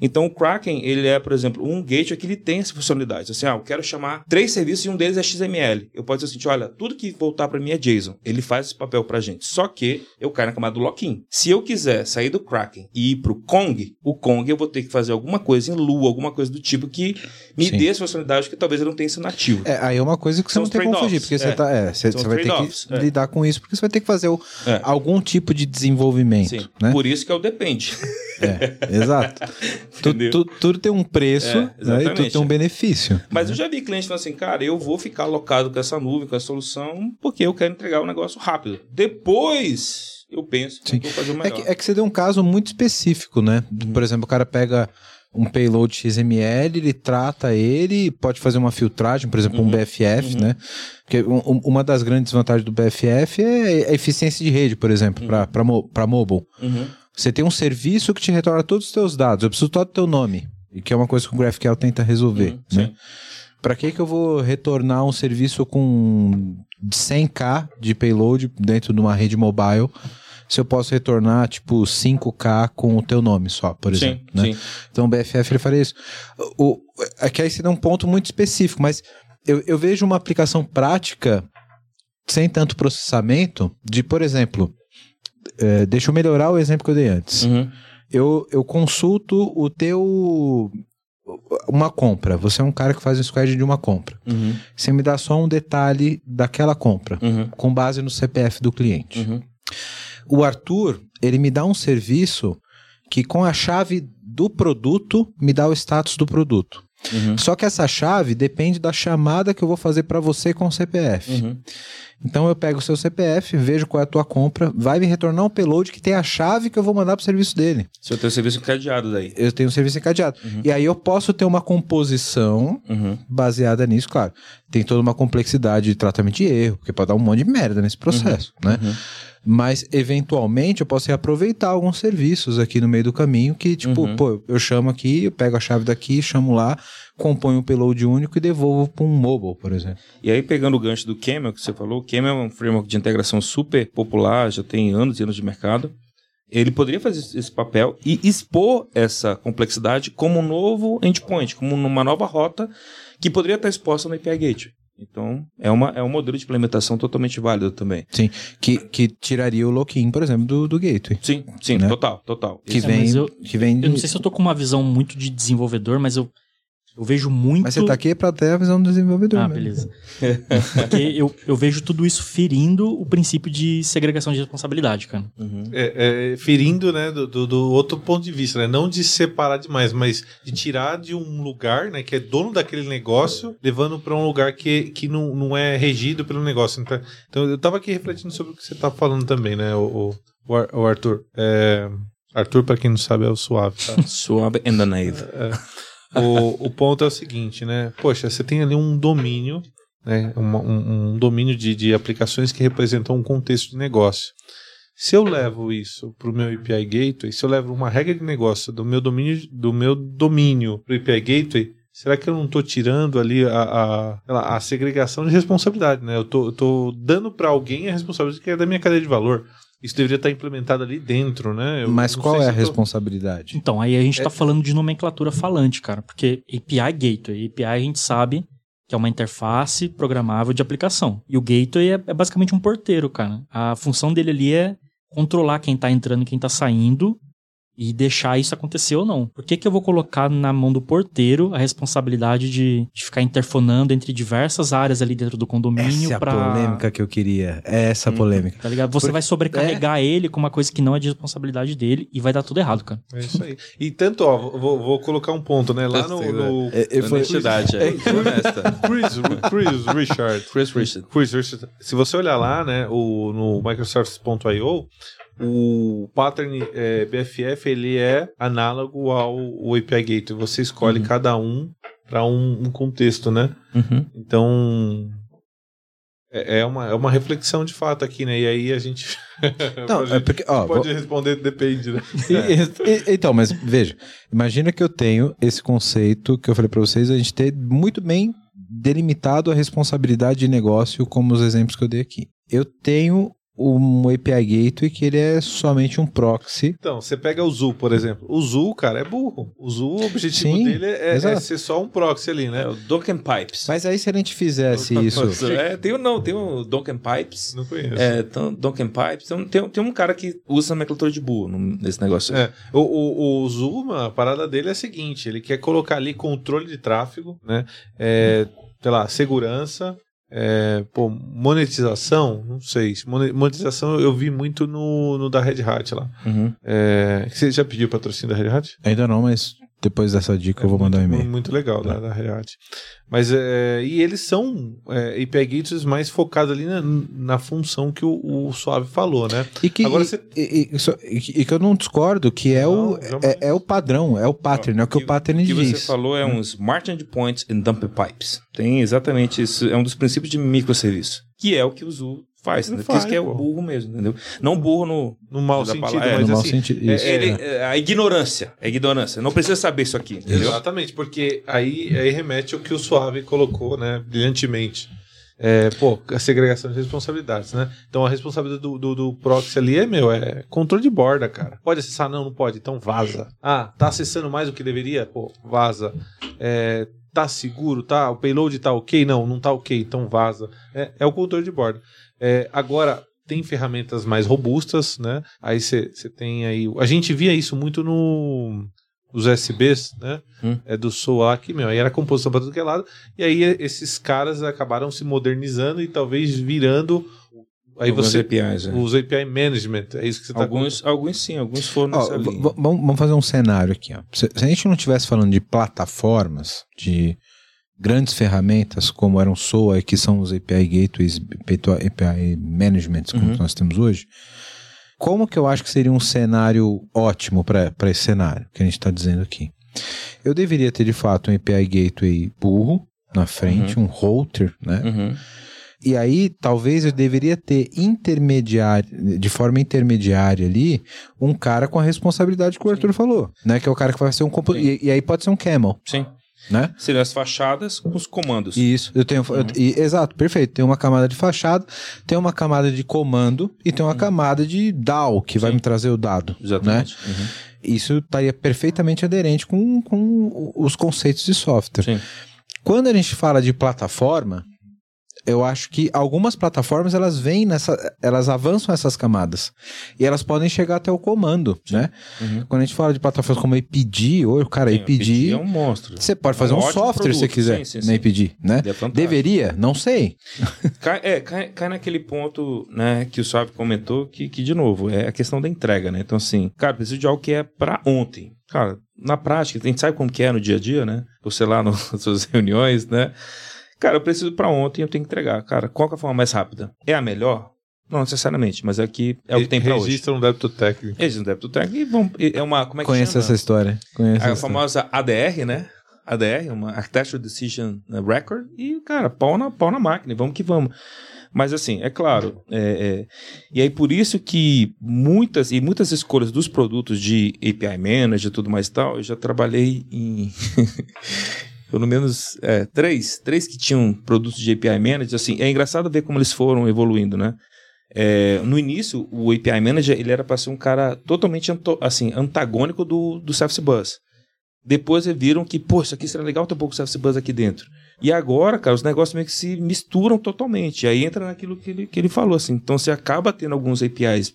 Então, o Kraken, ele é, por exemplo, um gateway que ele tem essa funcionalidade. Assim, ah, eu quero chamar três serviços e um deles é XML. Eu posso dizer assim, olha, tudo que voltar para mim é JSON. Ele faz esse papel pra gente. Só que eu caio na camada do lock-in. Se eu quiser sair do Kraken e ir pro Kong, o Kong eu vou ter que fazer alguma coisa em Lua, alguma coisa do tipo que me Sim. dê essa funcionalidade que talvez eu não tenha isso nativo. É, aí é uma coisa que você São não tem como fugir, trade-offs, porque você, é. tá, é, você, você vai ter que é. lidar com isso, porque você vai ter que fazer o- É. algum tipo de desenvolvimento, Sim. né? Por isso que é o depende. É, exato. Tu- Entendeu? tu- tudo tem um preço É, né, e tudo tem um benefício. Mas eu já vi clientes falando assim, cara, eu vou ficar alocado com essa nuvem, com essa solução, porque eu quero entregar o negócio rápido. Depois eu penso Sim. que eu vou fazer o É melhor. que, é que você deu um caso muito específico, né? Uhum. Por exemplo, o cara pega um payload XML, ele trata ele, pode fazer uma filtragem, por exemplo, um Uhum. BFF, Uhum. né? Porque um- um- uma das grandes vantagens do BFF é a eficiência de rede, por exemplo, Uhum. para mobile. Uhum. Você tem um serviço que te retorna todos os teus dados. Eu preciso só do teu nome. E que é uma coisa que o GraphQL tenta resolver, Uhum, né? Para que que eu vou retornar um serviço com 100k de payload dentro de uma rede mobile se eu posso retornar tipo 5k com o teu nome só, por Sim, exemplo, né? sim. Então o BFF ele faria isso. O, aqui aí você dá um ponto muito específico, mas eu, eu vejo uma aplicação prática sem tanto processamento de, por exemplo, eh, deixa eu melhorar o exemplo que eu dei antes. Uhum. Eu, eu consulto o teu. Uma compra. Você é um cara que faz um squad de uma compra. Uhum. Você me dá só um detalhe daquela compra, Uhum. com base no CPF do cliente. Uhum. O Arthur, ele me dá um serviço que com a chave do produto me dá o status do produto. Uhum. Só que essa chave depende da chamada que eu vou fazer para você com o CPF. Uhum. Então eu pego o seu CPF, vejo qual é a tua compra, vai me retornar um payload que tem a chave que eu vou mandar pro serviço dele. Se eu tenho serviço encadeado daí. Eu tenho um serviço encadeado. Uhum. E aí eu posso ter uma composição Uhum. baseada nisso, claro. Tem toda uma complexidade de tratamento de erro, porque pode dar um monte de merda nesse processo, né? Mas, eventualmente, eu posso reaproveitar alguns serviços aqui no meio do caminho que, tipo, Uhum. pô, eu chamo aqui, eu pego a chave daqui, chamo lá, componho um payload único e devolvo para um mobile, por exemplo. E aí, pegando o gancho do Camel que você falou, o Camel é um framework de integração super popular, já tem anos e anos de mercado. Ele poderia fazer esse- esse papel e expor essa complexidade como um novo endpoint, como uma nova rota que poderia estar exposta no API Gateway. Então, é, uma, é um modelo de implementação totalmente válido também. Sim, que, que tiraria o lock-in, por exemplo, do, do gateway. Sim, sim, Né? total, total. Que É, vem, mas eu- que vem Eu não sei se eu tô com uma visão muito de desenvolvedor, mas eu, eu vejo muito. Mas você tá aqui para ter a visão do desenvolvedor. Ah, né? beleza. Porque eu, eu vejo tudo isso ferindo o princípio de segregação de responsabilidade, cara. Uhum. É, é, ferindo, né, do, do- do outro ponto de vista, né? Não de separar demais, mas de tirar de um lugar, né, que é dono daquele negócio, levando para um lugar que, que não, não é regido pelo negócio. Então, então, eu tava aqui refletindo sobre o que você tá falando também, né, o, o, o Ar- o Arthur. É, Arthur, para quem não sabe, é o suave, tá? Suave and the nave. O, o ponto é o seguinte, né? Poxa, você tem ali um domínio, né? Um, um domínio de, de aplicações que representam um contexto de negócio. Se eu levo isso para o meu API Gateway, se eu levo uma regra de negócio do meu domínio do meu domínio para o API Gateway, será que eu não estou tirando ali a, a, a segregação de responsabilidade, né? Eu tô dando para alguém a responsabilidade que é da minha cadeia de valor. Isso deveria estar implementado ali dentro, né? Eu Mas qual é a tô- responsabilidade? Então, aí a gente É- tá falando de nomenclatura falante, cara. Porque API Gateway. API a gente sabe que é uma interface programável de aplicação. E o Gateway é, é basicamente um porteiro, cara. A função dele ali é controlar quem tá entrando e quem tá saindo e deixar isso acontecer ou não. Por que, que eu vou colocar na mão do porteiro a responsabilidade de, de ficar interfonando entre diversas áreas ali dentro do condomínio Essa é a pra... polêmica que eu queria. É essa a Hum. polêmica. Tá ligado? Você Por- vai sobrecarregar ele com uma coisa que não é de responsabilidade dele e vai dar tudo errado, cara. É isso aí. E tanto, ó, vou, vou colocar um ponto, né? Lá no. no É, eu falei- Honestidade, é. Chris, Chris Richard. Chris Richard. Chris Richard. Se você olhar lá, né, o, no Microsoft.io, o pattern é, BFF ele é análogo ao, API Gateway. Você escolhe Uhum. cada um para um, um contexto, né? Uhum. Então é, é uma, é uma reflexão de fato aqui, né? E aí a gente Não, pode, é porque, ó, pode responder depende, né? E- e- então, mas veja, imagina que eu tenho esse conceito que eu falei pra vocês, a gente ter muito bem delimitado a responsabilidade de negócio, como os exemplos que eu dei aqui. Eu tenho um API Gateway que ele é somente um proxy. Então, você pega o Zul, por exemplo. O Zul, cara, é burro. O Zul, o objetivo Sim, dele é, é ser só um proxy ali, É né? o Dokken Pipes. Mas aí se a gente fizesse isso, É, tem o não, tem o Dokken Pipes. Não conheço. É, então, Dokken Pipes. Então, tem, tem um cara que usa nomenclatura de burro no- nesse negócio. É, o, o, o Zuma, a parada dele é a seguinte: ele quer colocar ali controle de tráfego, né? É, sei lá, segurança, é, pô, monetização, não sei. Mone- Monetização eu vi muito no, no da Red Hat lá. Uhum. É, você já pediu patrocínio da Red Hat? ainda não, mas depois dessa dica eu vou mandar um muito, e-mail. Muito legal da, da Red Hat. Mas, é, e eles são é, API Gateways mais focados ali na, na função que o, o Suave falou, né? E que, Agora e- você- e, e- e que- e que eu não discordo, que é, o, Não, jamais. é, é o padrão, é o pattern, é o que o pattern O que diz. você falou é um Smart Endpoints and Dump Pipes. Tem exatamente isso. É um dos princípios de microserviço. Que é o que o Zul faz. Né? Porque isso faz, que é burro mesmo, entendeu? Não burro no... No mau Da sentido, palavra- é, mas no mau assim. sentido, é- isso. Ele, é, a ignorância. É ignorância. Não precisa saber isso aqui, entendeu? Exatamente, porque aí, aí remete ao que o Suave colocou, né, brilhantemente. É, pô, a segregação de responsabilidades, né? Então a responsabilidade do, do, do proxy ali é, meu, é controle de borda, cara. Pode acessar? Não, não pode, então vaza. Ah, tá acessando mais do que deveria? Pô, vaza. É, tá seguro, tá? O payload tá ok? Não, não tá ok, então vaza. É, é o controle de borda. É, agora, tem ferramentas mais robustas, né? Aí você tem aí. A gente via isso muito no. Os USBs, né? Hum. É do SOAC, meu. Aí era composição para tudo que é lado. E aí esses caras acabaram se modernizando e talvez virando. Aí Alguns você. APIs, é. Os API Management. É isso que você tá Alguns, alguns sim, alguns foram Ó, vamos fazer um cenário aqui. Ó. Se, se a gente não estivesse falando de plataformas, de grandes ferramentas como eram SOA, que são os API Gateways, API Management, como Uhum. nós temos hoje, como que eu acho que seria um cenário ótimo para esse cenário que a gente está dizendo aqui? Eu deveria ter, de fato, um API Gateway burro na frente, um router, né? Uhum. E aí, talvez eu deveria ter intermediário, de forma intermediária ali, um cara com a responsabilidade que o Arthur falou, né? Que é o cara que vai ser um compo... Sim. e, e aí pode ser um camel, Sim. Né? Seriam as fachadas com os comandos. Isso, eu tenho. eu- e- exato, perfeito. Tem uma camada de fachada, tem uma camada de comando e tem uma camada de DAO, que vai Sim. me trazer o dado. Exatamente. Né? Uhum. Isso estaria perfeitamente aderente com, com os conceitos de software. Sim. Quando a gente fala de plataforma, eu acho que algumas plataformas elas vêm nessa, elas avançam essas camadas e elas podem chegar até o comando, né? Uhum. Quando a gente fala de plataformas como APD, ou cara, Sim, APD, é um monstro. você pode fazer É um um, ótimo software se você produto, quiser sim, sim, na sim. APD, né? É. Deveria, não sei. Cai, é, cai, cai naquele ponto, né, que o Suave comentou, que, que, de novo, é a questão da entrega, né? Então, assim, cara, preciso de algo que é pra ontem. Cara, na prática, a gente sabe como que é no dia a dia, né? Ou sei lá, nas suas reuniões, né? Cara, eu preciso pra ontem, eu tenho que entregar. Cara, qual que é a forma mais rápida? É a melhor? Não necessariamente, mas é, que, é o que tem pra hoje. Registra um débito técnico. Eles não débito técnico e vão. É uma. Como é que Conheço chama? essa história. Conheço A essa famosa ADR, né? ADR, uma Architectural Decision Record, e, cara, pau na, pau na máquina, e vamos que vamos. Mas assim, é claro, é, é, e aí por isso que muitas e muitas escolhas dos produtos de API Manager e tudo mais e tal, eu já trabalhei em pelo menos é, três, três que tinham produtos de API Manager, assim, é engraçado ver como eles foram evoluindo, né? É, no início, o API Manager ele era para ser um cara totalmente assim, antagônico do, do Service Bus. Depois eles viram que, pô, isso aqui seria legal ter um pouco de Service Bus aqui dentro. E agora, cara, os negócios meio que se misturam totalmente. Aí entra naquilo que ele, que ele falou, assim. Então você acaba tendo alguns APIs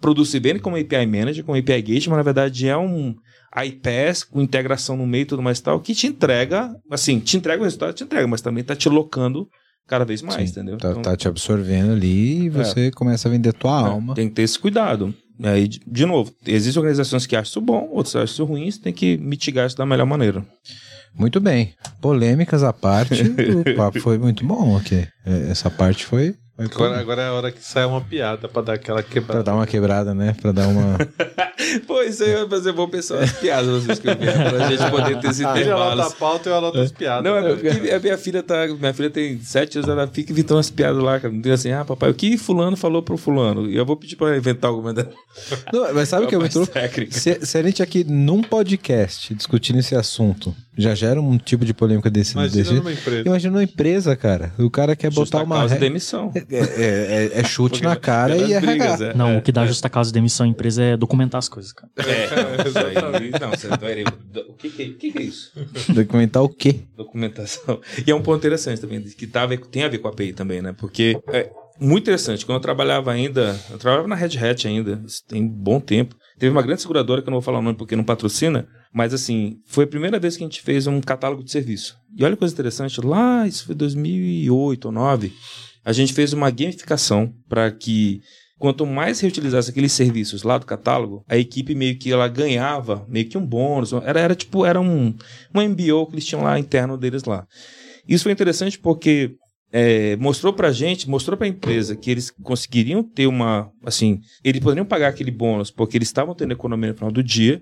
produz CBN como API Manager, como API Gate, mas na verdade é um iPass com integração no meio e tudo mais e tal, que te entrega, assim, te entrega o resultado, te entrega, mas também tá te locando cada vez mais, Sim, entendeu? Tá, Então, tá te absorvendo ali e você começa a vender tua é, alma. Tem que ter esse cuidado. E aí, de, de novo, existem organizações que acham isso bom, outras acham isso ruim, você tem que mitigar isso da melhor maneira. Muito bem. Polêmicas à parte, o papo foi muito bom aqui. É, Essa parte foi. Agora, agora é a hora que sai uma piada pra dar aquela Pra quebrada. dar uma quebrada, né? Pra dar uma. Pô, isso aí vai fazer bom pessoal as piadas vocês que eu pra gente poder ter esse Ele anota intervalo. a pauta e eu anoto as piadas. Não, é porque a minha filha tá. Minha filha tem sete anos, ela fica inventando umas piadas lá, cara. Não tem assim, ah, papai, o que fulano falou pro fulano? E eu vou pedir pra ela inventar alguma da Não, mas sabe o que é mais muito. técnica. Se, se a gente aqui num podcast discutindo esse assunto já gera um tipo de polêmica desse, Imagina desse numa empresa. Imagina uma empresa, cara. O cara quer Justa botar uma. causa re- de demissão. É, é- é- é chute na cara Pelas e é brigas, é. Não, o que dá justa causa de demissão em empresa é documentar as coisas, cara. É, aí, não, você peraí, o que que, é- o que que é isso? Documentar o quê? Documentação. E é um ponto interessante também, que tá a ver- tem a ver com a API também, né? Porque é muito interessante. Quando eu trabalhava ainda, eu trabalhava na Red Hat ainda, isso tem bom tempo. Teve uma grande seguradora, que eu não vou falar o nome porque não patrocina, mas assim, foi a primeira vez que a gente fez um catálogo de serviço. E olha que coisa interessante, lá, isso foi 2008 ou 2009, a gente fez uma gamificação para que quanto mais reutilizasse aqueles serviços lá do catálogo, a equipe meio que ela ganhava meio que um bônus, era, era tipo, era um, um MBO que eles tinham lá interno deles lá. Isso foi interessante porque é, mostrou pra gente, mostrou pra empresa que eles conseguiriam ter uma, assim, eles poderiam pagar aquele bônus porque eles estavam tendo economia no final do dia,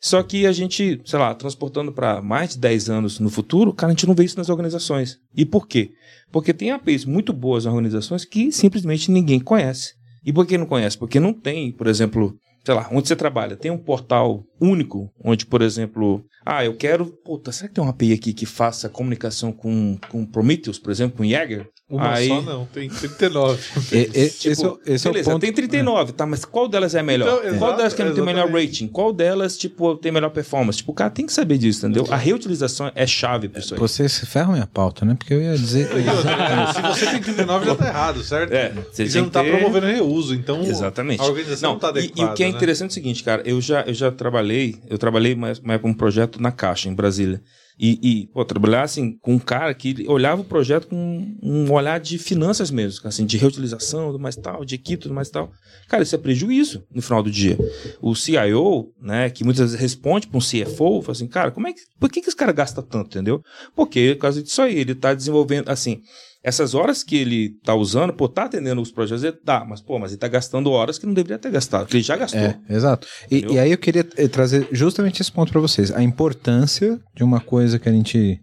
só que a gente, sei lá, transportando para mais de 10 anos no futuro, cara, a gente não vê isso nas organizações. E por quê? Porque tem APIs muito boas nas organizações que simplesmente ninguém conhece. E por que não conhece? Porque não tem, por exemplo, sei lá, onde você trabalha, tem um portal único, onde, por exemplo, ah, eu quero, puta, será que tem uma API aqui que faça comunicação com, com Prometheus, por exemplo, com Jaeger? Uma Aí- só não, tem 39. E- e- Tipo, esse é, o- esse é o beleza, ponto. tem 39, tá, mas qual delas é a melhor? Então, qual exato, delas que não tem melhor rating? Qual delas, tipo, tem melhor performance? Tipo, o cara tem que saber disso, entendeu? A reutilização é chave pra isso aí. Vocês se ferram minha pauta, né? Porque eu ia dizer. E Se você tem 39, já tá errado, certo? É, você não tá ter- promovendo reuso, então Exatamente. a organização não, tá e- adequada. E, o que é né? interessante é o seguinte, cara, eu já, eu já trabalhei, eu trabalhei mais, mais com um projeto na Caixa, em Brasília. E, e pô, trabalhar assim com um cara que olhava o projeto com um olhar de finanças mesmo, assim, de reutilização, tudo mais tal, de equipe, tudo mais tal. Cara, isso é prejuízo no final do dia. O CIO, né, que muitas vezes responde para um CFO, fala assim, cara, como é que, por que, que esse cara gasta tanto, entendeu? Porque, por causa disso aí, ele tá desenvolvendo, assim, essas horas que ele tá usando, pô, tá atendendo os projetos, ele tá, mas, pô, mas ele tá gastando horas que não deveria ter gastado, que ele já gastou. É, exato. E, e aí eu queria eh, trazer justamente esse ponto para vocês. A importância de uma coisa que a gente.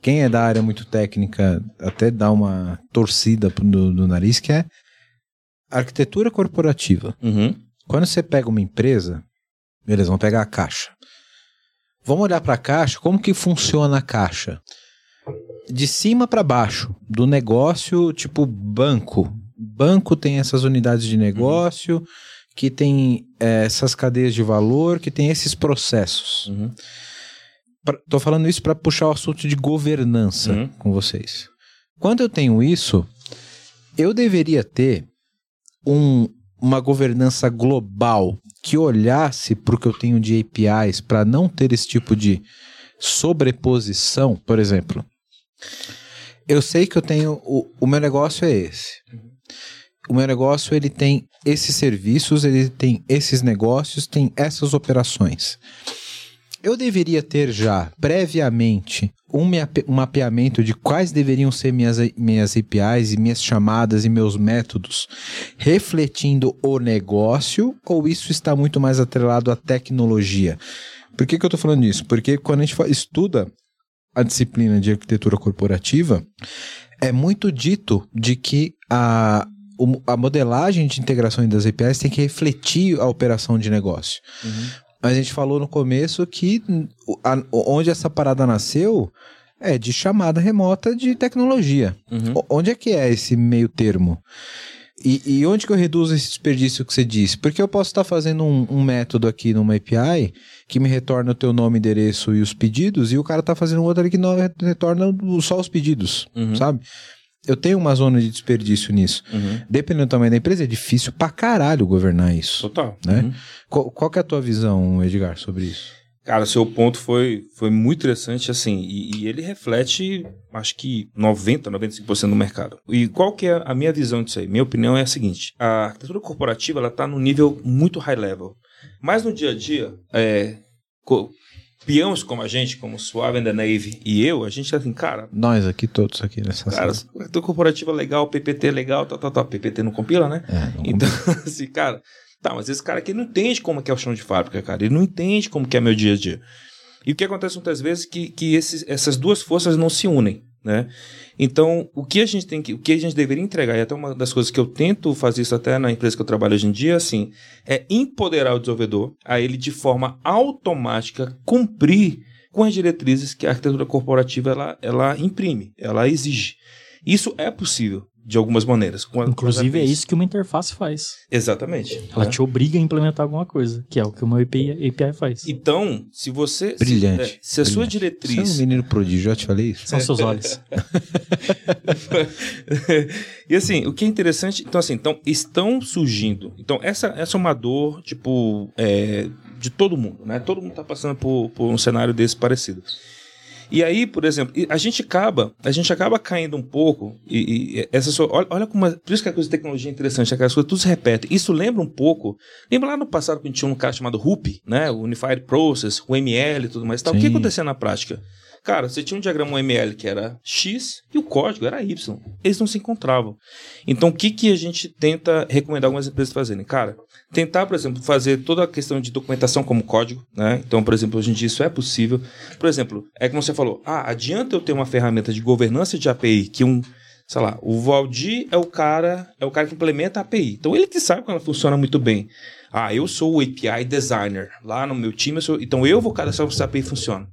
Quem é da área muito técnica até dá uma torcida do, do nariz, que é arquitetura corporativa. Uhum. Quando você pega uma empresa, beleza, vamos pegar a caixa. Vamos olhar para a caixa, como que funciona a caixa? De cima para baixo, do negócio tipo banco. Banco tem essas unidades de negócio, que tem eh, essas cadeias de valor, que tem esses processos. Uhum. Pra- tô falando isso para puxar o assunto de governança Uhum. com vocês. Quando eu tenho isso, eu deveria ter um- uma governança global que olhasse para o que eu tenho de APIs para não ter esse tipo de sobreposição, por exemplo. Eu sei que eu tenho o, o meu negócio é esse. O meu negócio ele tem esses serviços, ele tem esses negócios, tem essas operações. Eu deveria ter já previamente um um mapeamento de quais deveriam ser minhas, minhas APIs e minhas chamadas e meus métodos, refletindo o negócio, ou isso está muito mais atrelado à tecnologia? Por que, que eu estou falando isso? Porque quando a gente estuda a disciplina de arquitetura corporativa, é muito dito de que a, a modelagem de integração das APIs tem que refletir a operação de negócio. A gente falou no começo que a- onde essa parada nasceu é de chamada remota de tecnologia. Uhum. Onde é que é esse meio termo? E, e onde que eu reduzo esse desperdício que você disse? Porque eu posso estar fazendo um, um método aqui numa API que me retorna o teu nome, endereço e os pedidos, e o cara tá fazendo outro ali que não retorna só os pedidos, Uhum. sabe? eu tenho uma zona de desperdício nisso. Uhum. Dependendo do tamanho da empresa, é difícil pra caralho governar isso. Total. Né? Uhum. Qual, qual é a tua visão, Edgar, sobre isso? Cara, seu ponto foi, foi muito interessante, assim, e, e ele reflete, acho que 90, 95% do mercado. E qual que é a minha visão disso aí? Minha opinião é a seguinte, a arquitetura corporativa, ela tá no nível muito high level. Mas no dia a dia, é, co- peões como a gente, como Suave and the Navy e eu, a gente é assim, cara, Nós aqui, todos aqui nessa cara, sala. arquitetura corporativa legal, PPT legal, tal, tal, tal. PPT não compila, né? É, não Então, assim, cara, tá, mas esse cara aqui não entende como que é o chão de fábrica, cara. Ele não entende como é meu dia a dia. E o que acontece muitas vezes é que, que esses, essas duas forças não se unem, né? Então, o que a gente tem que, o que a gente deveria entregar, e até uma das coisas que eu tento fazer isso até na empresa que eu trabalho hoje em dia, assim, é empoderar o desenvolvedor a ele de forma automática cumprir com as diretrizes que a arquitetura corporativa ela, ela imprime, ela exige. Isso é possível de algumas maneiras. com a- com Inclusive, é isso que uma interface faz. Exatamente. Ela né? te obriga a implementar alguma coisa, que é o que uma API, API faz. Então, se você. Brilhante, Se, é, se a sua brilhante. Você é diretriz. um menino prodígio, já te falei isso? São seus olhos. e assim, o que é interessante, então assim, então estão surgindo. Então essa, essa é uma dor, tipo, é, de todo mundo, né? Todo mundo tá passando por, por um cenário desse parecido. E aí, por exemplo, a gente acaba, a gente acaba caindo um pouco e, e essa sua, olha, olha como, a- por isso que a coisa de tecnologia é interessante, é que as coisas tudo se repetem. Isso lembra um pouco, lembra lá no passado que a gente tinha um cara chamado RUP, né? O Unified Process, o ML e tudo mais. Tal. O que acontecia na prática? Cara, você tinha um diagrama UML que era X e o código era Y. Eles não se encontravam. Então, o que, que a gente tenta recomendar algumas empresas fazerem? Cara, tentar, por exemplo, fazer toda a questão de documentação como código, né? Então, por exemplo, hoje em dia isso é possível. Por exemplo, é como você falou, ah, adianta eu ter uma ferramenta de governança de API que um sei lá, o Valdir é o cara, é o cara que implementa a API. Então ele que sabe como ela funciona muito bem. Ah, eu sou o API designer. Lá no meu time, eu sou, então eu vou cadastrar como essa API funciona.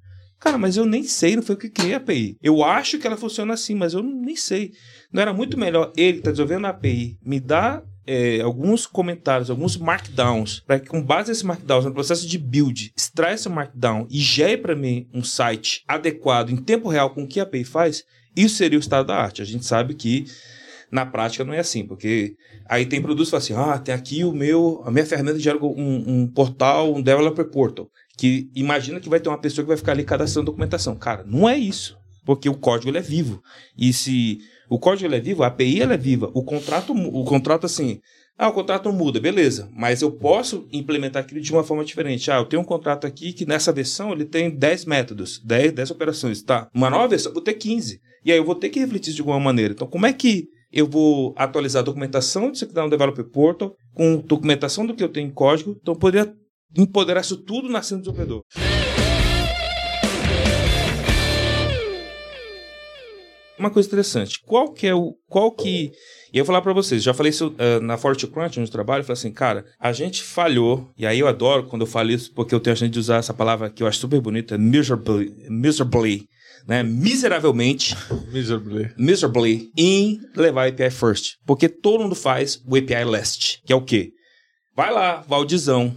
Cara, mas eu nem sei, não foi eu que criei a API. Eu acho que ela funciona assim, mas eu nem sei. Não era muito melhor ele está desenvolvendo a API me dar é, alguns comentários, alguns markdowns, para que com base nesse markdowns, no processo de build, extraia esse markdown e gere para mim um site adequado em tempo real com o que a API faz, isso seria o estado da arte. A gente sabe que na prática não é assim, porque aí tem produtos que falam assim, ah, tem aqui o meu, a minha ferramenta gera um, um portal, um developer portal, que imagina que vai ter uma pessoa que vai ficar ali cadastrando documentação. Cara, não é isso, porque o código ele é vivo. E se o código ele é vivo, a API ela é viva, o contrato, o contrato assim, ah, o contrato muda, beleza, mas eu posso implementar aquilo de uma forma diferente. Ah, eu tenho um contrato aqui que nessa versão ele tem 10 métodos, 10, 10 operações, tá? Uma nova versão, vou ter 15. E aí eu vou ter que refletir de alguma maneira. Então, como é que eu vou atualizar a documentação disso que dá no Developer Portal com documentação do que eu tenho em código? Então, eu poderia empoderar isso tudo na cena do desenvolvedor. Uma coisa interessante, qual que é o. Qual que. E eu vou falar pra vocês, já falei isso eh, na Forte Crunch, onde eu trabalho, eu falei assim, cara, a gente falhou, e aí eu adoro quando eu falo isso, porque eu tenho a chance de usar essa palavra que eu acho super bonita, miserably, miserably né? Miseravelmente, Miserably. miserably, em levar API first. Porque todo mundo faz o API last, que é o quê? Vai lá, Valdizão,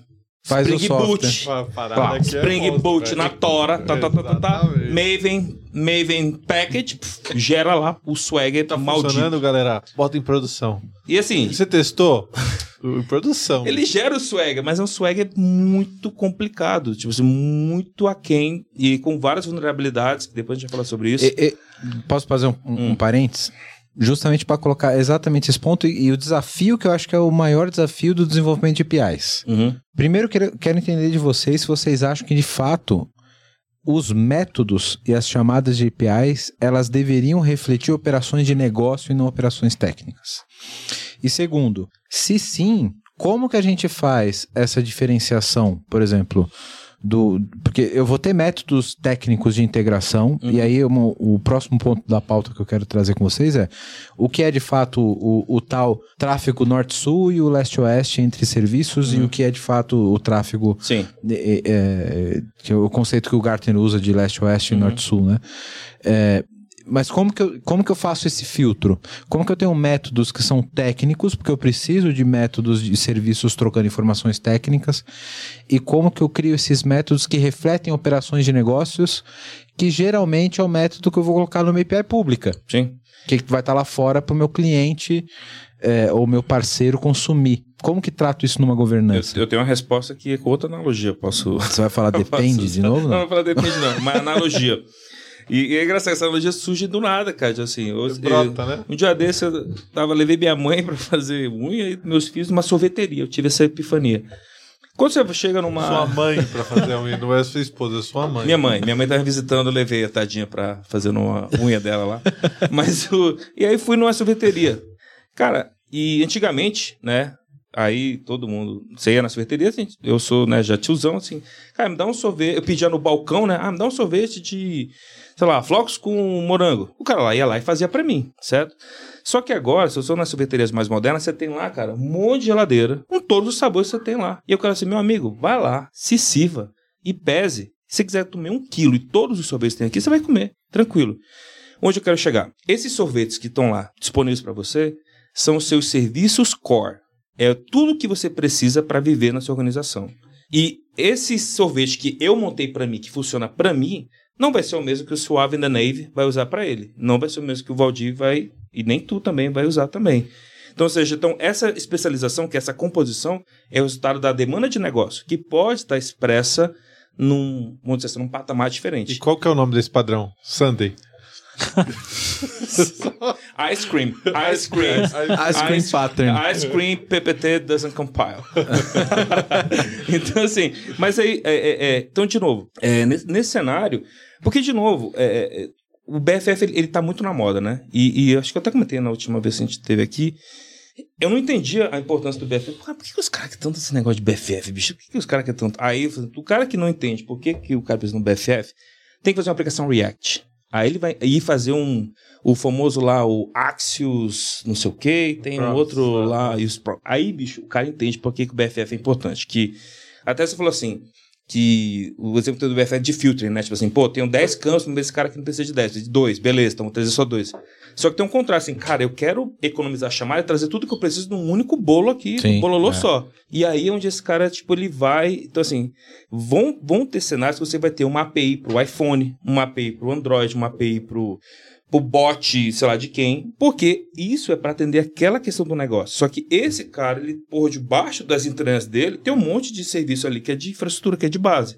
Faz o Spring software. Boot, é Spring monstro, Boot velho. na Tora, tá, tá, tá, tá, tá. Maven, Maven Package, pf, gera lá o Swagger Tá maldito. funcionando, galera? Bota em produção. E assim, Você testou? em produção. ele gera o Swagger, mas é um Swagger muito complicado, tipo assim, muito aquém e com várias vulnerabilidades, que depois a gente vai falar sobre isso. E- e- posso fazer um, um, um parênteses? Justamente para colocar exatamente esse ponto e, e o desafio que eu acho que é o maior desafio do desenvolvimento de APIs. Uhum. Primeiro, quero, quero entender de vocês se vocês acham que, de fato, os métodos e as chamadas de APIs, elas deveriam refletir operações de negócio e não operações técnicas. E segundo, se sim, como que a gente faz essa diferenciação, por exemplo, do... Porque eu vou ter métodos técnicos de integração, e aí uma- o próximo ponto da pauta que eu quero trazer com vocês é o que é de fato o, o tal tráfego norte-sul e o leste-oeste entre serviços e o que é de fato o tráfego Sim. é, é, que é o conceito que o Gartner usa de leste-oeste e norte-sul, né? É, Mas como que, eu, como que eu faço esse filtro? Como que eu tenho métodos que são técnicos, porque eu preciso de métodos de serviços trocando informações técnicas, e como que eu crio esses métodos que refletem operações de negócios, que geralmente é o método que eu vou colocar numa API pública, Sim. que vai estar lá fora para o meu cliente é, ou meu parceiro consumir. Como que trato isso numa Eu, governança? eu tenho uma resposta aqui com outra analogia. Posso. Você vai falar eu depende posso- de novo? Não, Não? não vou falar depende, não. Uma analogia. E, e é engraçado, essa analogia surge do nada, cara. Assim, eu, Brota, né? Um dia desse eu tava, levei minha mãe pra fazer unha e meus filhos numa sorveteria. Eu tive essa epifania. Quando você chega numa. Sua mãe pra fazer a unha, não é sua esposa, é sua mãe. Minha mãe, minha mãe tava visitando, eu levei a tadinha pra fazer uma unha dela lá. Mas o. E aí fui numa sorveteria. Cara, e antigamente, né? Aí todo mundo. Você ia na sorveteria, assim, eu sou, né, já tiozão, assim. Cara, me dá um sorvete. Eu pedia no balcão, né? Ah, me dá um sorvete de, sei lá, flocos com morango. O cara lá ia lá e fazia pra mim, certo? Só que agora, se eu sou nas sorveterias mais modernas, você tem lá, cara, um monte de geladeira com todos os sabores que você tem lá. E eu quero assim, meu amigo, vai lá, se sirva e pese. Se você quiser comer um quilo e todos os sorvetes que tem aqui, você vai comer, tranquilo. Onde eu quero chegar? Esses sorvetes que estão lá disponíveis para você são os seus serviços core. É tudo que você precisa para viver na sua organização. E esse sorvete que eu montei para mim, que funciona para mim, não vai ser o mesmo que o Suave the Navy vai usar para ele. Não vai ser o mesmo que o Valdir vai, e nem tu também vai usar também. Então, ou seja, então, essa especialização, que é essa composição, é o resultado da demanda de negócio, que pode estar expressa num, vamos dizer assim, num patamar diferente. E qual que é o nome desse padrão? Sunday. Ice cream. Ice cream. Ice cream pattern. Ice cream PPT doesn't compile. então, assim, mas aí, é, é, é, então, de novo, é, nesse, nesse cenário, porque, de novo, é, o BFF ele, ele tá muito na moda, né? E, e acho que eu até comentei na última vez que a gente teve aqui. Eu não entendia a importância do BFF. Pô, por que, que os caras querem tanto esse negócio de BFF, bicho? Por que, que os caras querem tanto? Aí, o cara que não entende por que, que o cara precisa no BFF, tem que fazer uma aplicação React. Aí ele vai ir fazer um. O famoso lá, o Axios, não sei o quê, tem um Props, outro né? lá. E os Aí, bicho, o cara entende por que, que o BFF é importante. Que até você falou assim. Que o exemplo do BFF é de filtering, né? Tipo assim, pô, tenho 10 campos, mas esse cara aqui não precisa de 10, precisa de 2, beleza, então vou trazer só 2. Só que tem um contraste, assim, cara, eu quero economizar a chamada e trazer tudo que eu preciso num único bolo aqui, Sim, um bololô é. só. E aí é onde esse cara, tipo, ele vai. Então, assim, vão, vão ter cenários que você vai ter uma API pro iPhone, uma API pro Android, uma API pro, pro bot, sei lá de quem, porque isso é para atender aquela questão do negócio. Só que esse cara, ele, por debaixo das entranhas dele, tem um monte de serviço ali que é de infraestrutura, que é de base.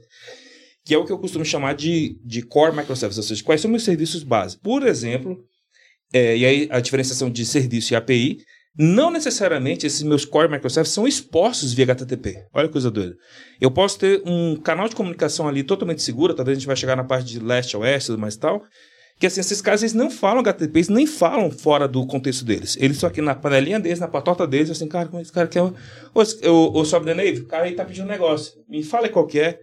Que é o que eu costumo chamar de, de core microservices, ou seja, quais são meus serviços base. Por exemplo, é, e aí a diferenciação de serviço e API, não necessariamente esses meus core microservices são expostos via HTTP. Olha que coisa doida. Eu posso ter um canal de comunicação ali totalmente seguro, talvez a gente vai chegar na parte de leste a oeste e tal, que assim, esses caras eles não falam HTTP, eles nem falam fora do contexto deles. Eles estão aqui na panelinha deles, na patota deles, assim, cara, como esse cara quer. Ô, ô, ô Sobe o cara aí tá pedindo um negócio. Me fala qual que é.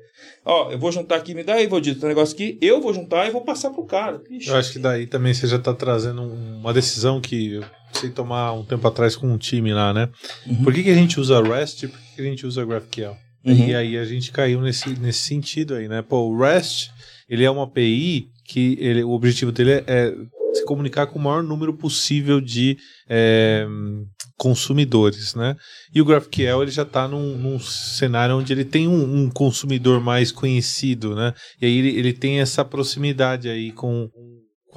Ó, eu vou juntar aqui, me dá aí, vou dizer um negócio aqui, eu vou juntar e vou passar pro cara. Ixi. Eu acho que daí também você já tá trazendo um- uma decisão que eu sei tomar um tempo atrás com um time lá, né? Uhum. Por que, que a gente usa REST e por que, que a gente usa GraphQL? Uhum. E aí a gente caiu nesse, nesse sentido aí, né? Pô, o REST, ele é uma API que ele, o objetivo dele é, é comunicar com o maior número possível de é, consumidores, né? E o GraphQL ele já está num, num cenário onde ele tem um, um consumidor mais conhecido, né? E aí ele, ele tem essa proximidade aí com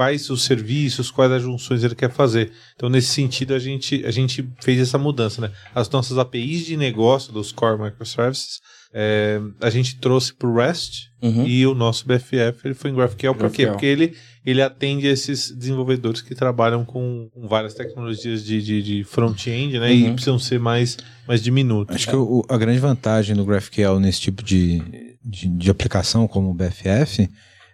quais os serviços, quais as junções ele quer fazer. Então, nesse sentido, a gente, a gente fez essa mudança, né? As nossas APIs de negócio dos Core Microservices, é, a gente trouxe para o REST Uhum. e o nosso BFF ele foi em GraphQL. Por quê? Porque ele, ele atende esses desenvolvedores que trabalham com, com várias tecnologias de, de, de front-end, né? E Uhum. precisam ser mais, mais diminutos. Acho que o- a grande vantagem do GraphQL nesse tipo de, de, de aplicação como o BFF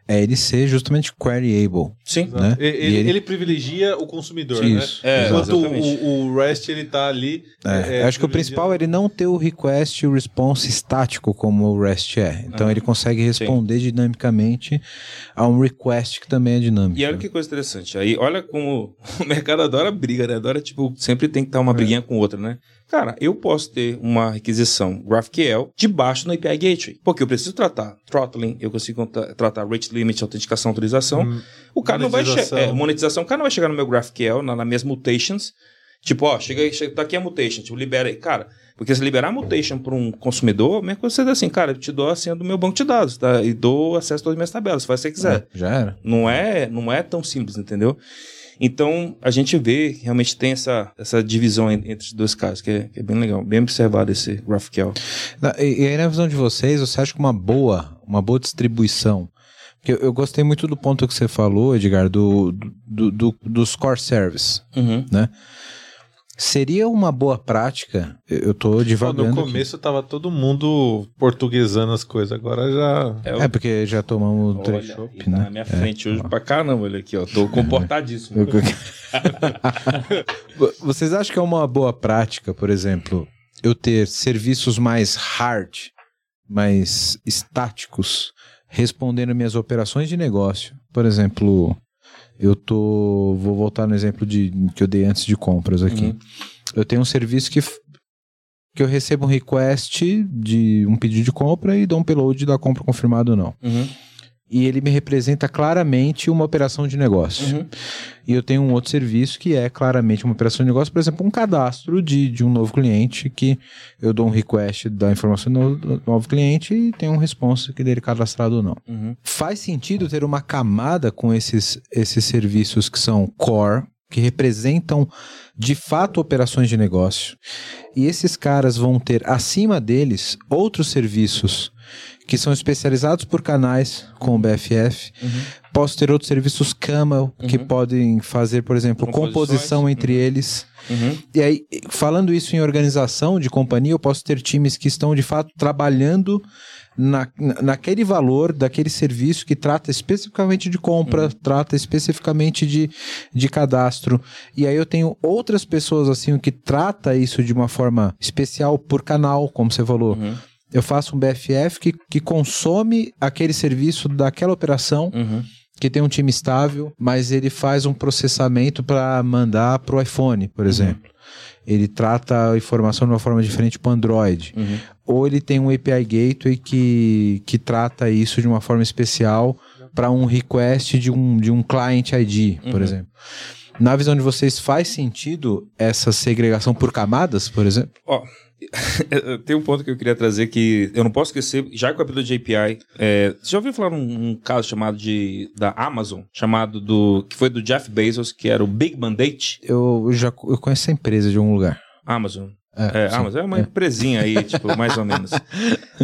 é ele ser justamente queryable. Sim. né? Ele, ele- ele privilegia o consumidor, Isso, né? É, Enquanto o, o REST ele tá ali. É, é, acho que o principal é ele não ter o request e o response estático como o REST é. Então Ah, ele consegue responder dinamicamente a um request que também é dinâmico. E olha que coisa interessante. Aí, olha como o mercado adora briga, né? Adora, tipo, sempre tem que estar uma briguinha com outra, né? Cara, eu posso ter uma requisição GraphQL debaixo do API Gateway, porque eu preciso tratar throttling, eu consigo tra- tratar rate limit, autenticação, autorização. Hum, o cara não vai chegar. monetização, o cara não vai chegar no meu GraphQL, na, nas minhas mutations. Tipo, ó, chega aí, chega, tá aqui a mutation, tipo, libera aí. Cara, porque se liberar a mutation para um consumidor, a mesma coisa você diz assim, cara, eu te dou a senha do meu banco de dados, tá? E dou acesso a todas as minhas tabelas, faz o que você quiser. Já era. Não é, não é tão simples, entendeu? Então, a gente vê que realmente tem essa, essa divisão en- entre os dois casos, que é, que é bem legal, bem observado esse GraphQL. E, e aí, na visão de vocês, você acha que uma boa, uma boa distribuição? Porque eu, eu gostei muito do ponto que você falou, Edgar, do, do, do- dos core service. Uhum. Seria uma boa prática, eu tô Pô, divagando. no aqui. começo tava todo mundo portuguesando as coisas, agora já. É, É, porque já tomamos Olha, três chopp, né? na minha frente hoje pra caramba, olha aqui, ó. Tô comportadíssimo. Eu- Vocês acham que é uma boa prática, por exemplo, eu ter serviços mais hard, mais estáticos, respondendo minhas operações de negócio? Por exemplo, eu tô. Vou voltar no exemplo de, que eu dei antes de compras aqui. Uhum. Eu tenho um serviço que, que eu recebo um request de um pedido de compra e dou um payload da compra confirmado ou não. Uhum. E ele me representa claramente uma operação de negócio. Uhum. E eu tenho um outro serviço que é claramente uma operação de negócio, por exemplo, um cadastro de, de um novo cliente que eu dou um request da informação do do novo cliente e tem um response que dele cadastrado ou não. Uhum. Faz sentido ter uma camada com esses, esses serviços que são core, que representam de fato operações de negócio. E esses caras vão ter acima deles outros serviços que são especializados por canais com o BFF. Uhum. Posso ter outros serviços Camel que Uhum. podem fazer, por exemplo, composição entre Uhum. eles. Uhum. E aí, falando isso em organização de companhia, eu posso ter times que estão de fato trabalhando na, na- naquele valor daquele serviço que trata especificamente de compra, trata especificamente de, de cadastro. E aí eu tenho outras pessoas assim que trata isso de uma forma especial por canal, como você falou. Uhum. Eu faço um BFF que, que consome aquele serviço daquela operação Uhum. que tem um time estável, mas ele faz um processamento para mandar para o iPhone, por exemplo. Ele trata a informação de uma forma diferente para o Android. Uhum. Ou ele tem um API Gateway que, que trata isso de uma forma especial para um request de um, de um client ID, por Uhum. exemplo. Na visão de vocês, faz sentido essa segregação por camadas, por exemplo? Ó, tem um ponto que eu queria trazer que eu não posso esquecer, já que o capítulo de API, é, você já ouviu falar num um caso chamado de da Amazon, chamado do que foi do Jeff Bezos, que era o Big Mandate Eu já eu conheço essa empresa de algum lugar. Amazon. É, É. Amazon é uma empresinha aí, tipo, mais ou menos.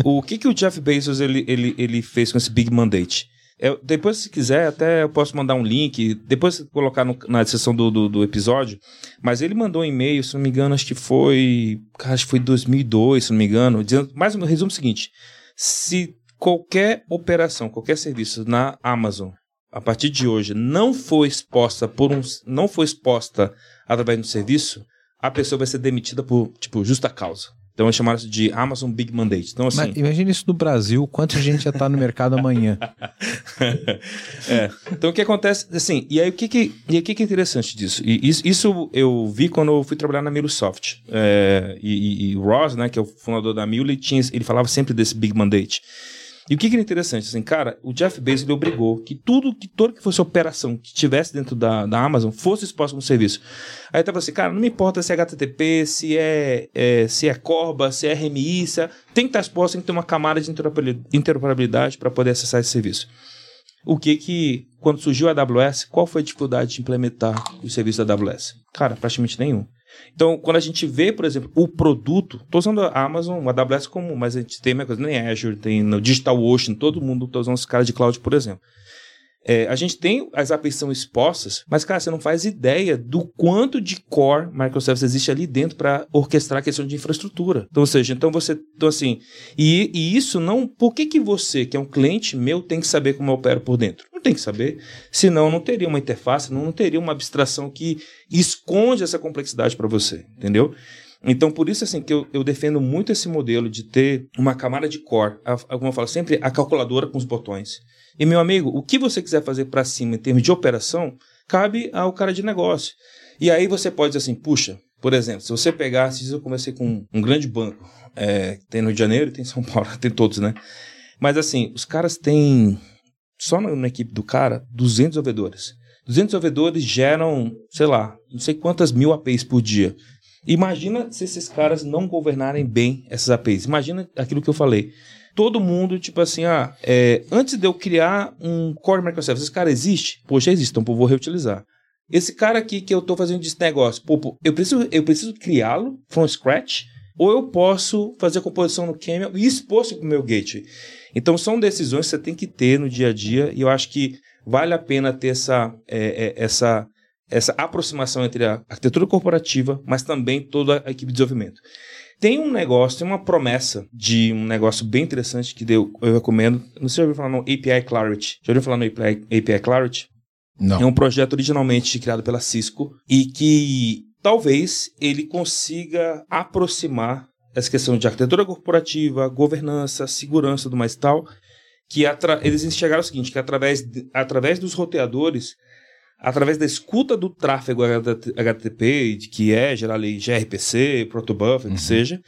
O que que o Jeff Bezos ele, ele, ele fez com esse Big Mandate? É, depois, se quiser, até eu posso mandar um link, depois colocar no- na descrição do, do, do episódio. Mas ele mandou um e-mail, se não me engano, acho que foi. Acho que foi 2002, se não me engano. Dizendo, mais um resumo seguinte: se qualquer operação, qualquer serviço na Amazon, a partir de hoje, não for exposta por um. não for exposta através um serviço, a pessoa vai ser demitida por, tipo, justa causa. Então eles chamaram isso de Amazon Big Mandate. Então, assim. Mas imagina isso no Brasil, quanta gente já está no mercado amanhã. é. Então o que acontece, assim, e aí o que que, e o que, que é interessante disso? E isso, isso eu vi quando eu fui trabalhar na Milosoft. É, e, e- e o Ross, né, que é o fundador da Milo, ele, tinha, ele falava sempre desse Big Mandate. E o que, que era interessante? Assim, cara, o Jeff Bezos ele obrigou que tudo, que toda que fosse operação que tivesse dentro da, da Amazon fosse exposta como serviço. Aí tava assim, cara, não me importa se é HTTP, se é, é, se é Corba, se é RMI, se é... tem que estar exposto, tem que ter uma camada de interoperabili- interoperabilidade para poder acessar esse serviço. O que que, quando surgiu a AWS, qual foi a dificuldade de implementar o serviço da AWS? Cara, praticamente nenhum. Então, quando a gente vê, por exemplo, o produto, estou usando a Amazon, a AWS comum, mas a gente tem coisa, nem Azure, tem no DigitalOcean, todo mundo está usando os caras de cloud, por exemplo. É, a gente tem as APIs são expostas, mas, cara, você não faz ideia do quanto de core microservices existe ali dentro para orquestrar a questão de infraestrutura. Então, ou seja, então você. Então, assim. E, e isso não. Por que, que você, que é um cliente meu, tem que saber como eu opero por dentro? Tem que saber. Senão, não teria uma interface, não, teria uma abstração que esconde essa complexidade para você. Entendeu? Então, por isso, assim, que eu, eu defendo muito esse modelo de ter uma camada de core, a, a- como eu falo sempre, a calculadora com os botões. E, meu amigo, o que você quiser fazer para cima em termos de operação, cabe ao cara de negócio. E aí você pode dizer assim, puxa, Por exemplo, se você dias eu comecei com um grande banco, é, tem no Rio de Janeiro tem em São Paulo, tem todos, né? Mas assim, os caras têm, só na, na equipe do cara, 200 desenvolvedores. 200 desenvolvedores geram, sei lá, não sei quantas mil APIs por dia. Imagina se esses caras não governarem bem essas APIs. Imagina aquilo que eu falei. Todo mundo, tipo assim, ah, é, antes de eu criar um core microservice, esse cara existe? Pô, já existe, então pô, vou reutilizar. Esse cara aqui que eu estou fazendo esse negócio, pô, pô, eu preciso, eu preciso criá-lo from scratch, ou eu posso fazer a composição no Camel e expor isso para o meu gateway. Então são decisões que você tem que ter no dia a dia, e eu acho que vale a pena ter essa, é, é, essa, essa aproximação entre a arquitetura corporativa, mas também toda a equipe de desenvolvimento. Tem um negócio, tem uma promessa de um negócio bem interessante que eu, eu recomendo. Não sei se já ouviu falar no API Clarity. Já ouviu falar no API, API Clarity? Não. É um projeto originalmente criado pela Cisco e que talvez ele consiga aproximar essa questão de arquitetura corporativa, governança, segurança do mais tal, que eles enxergaram o seguinte, que através, de, através dos roteadores, através da escuta do tráfego HTTP, que é gerar ali gRPC, protobuf, uhum. que seja,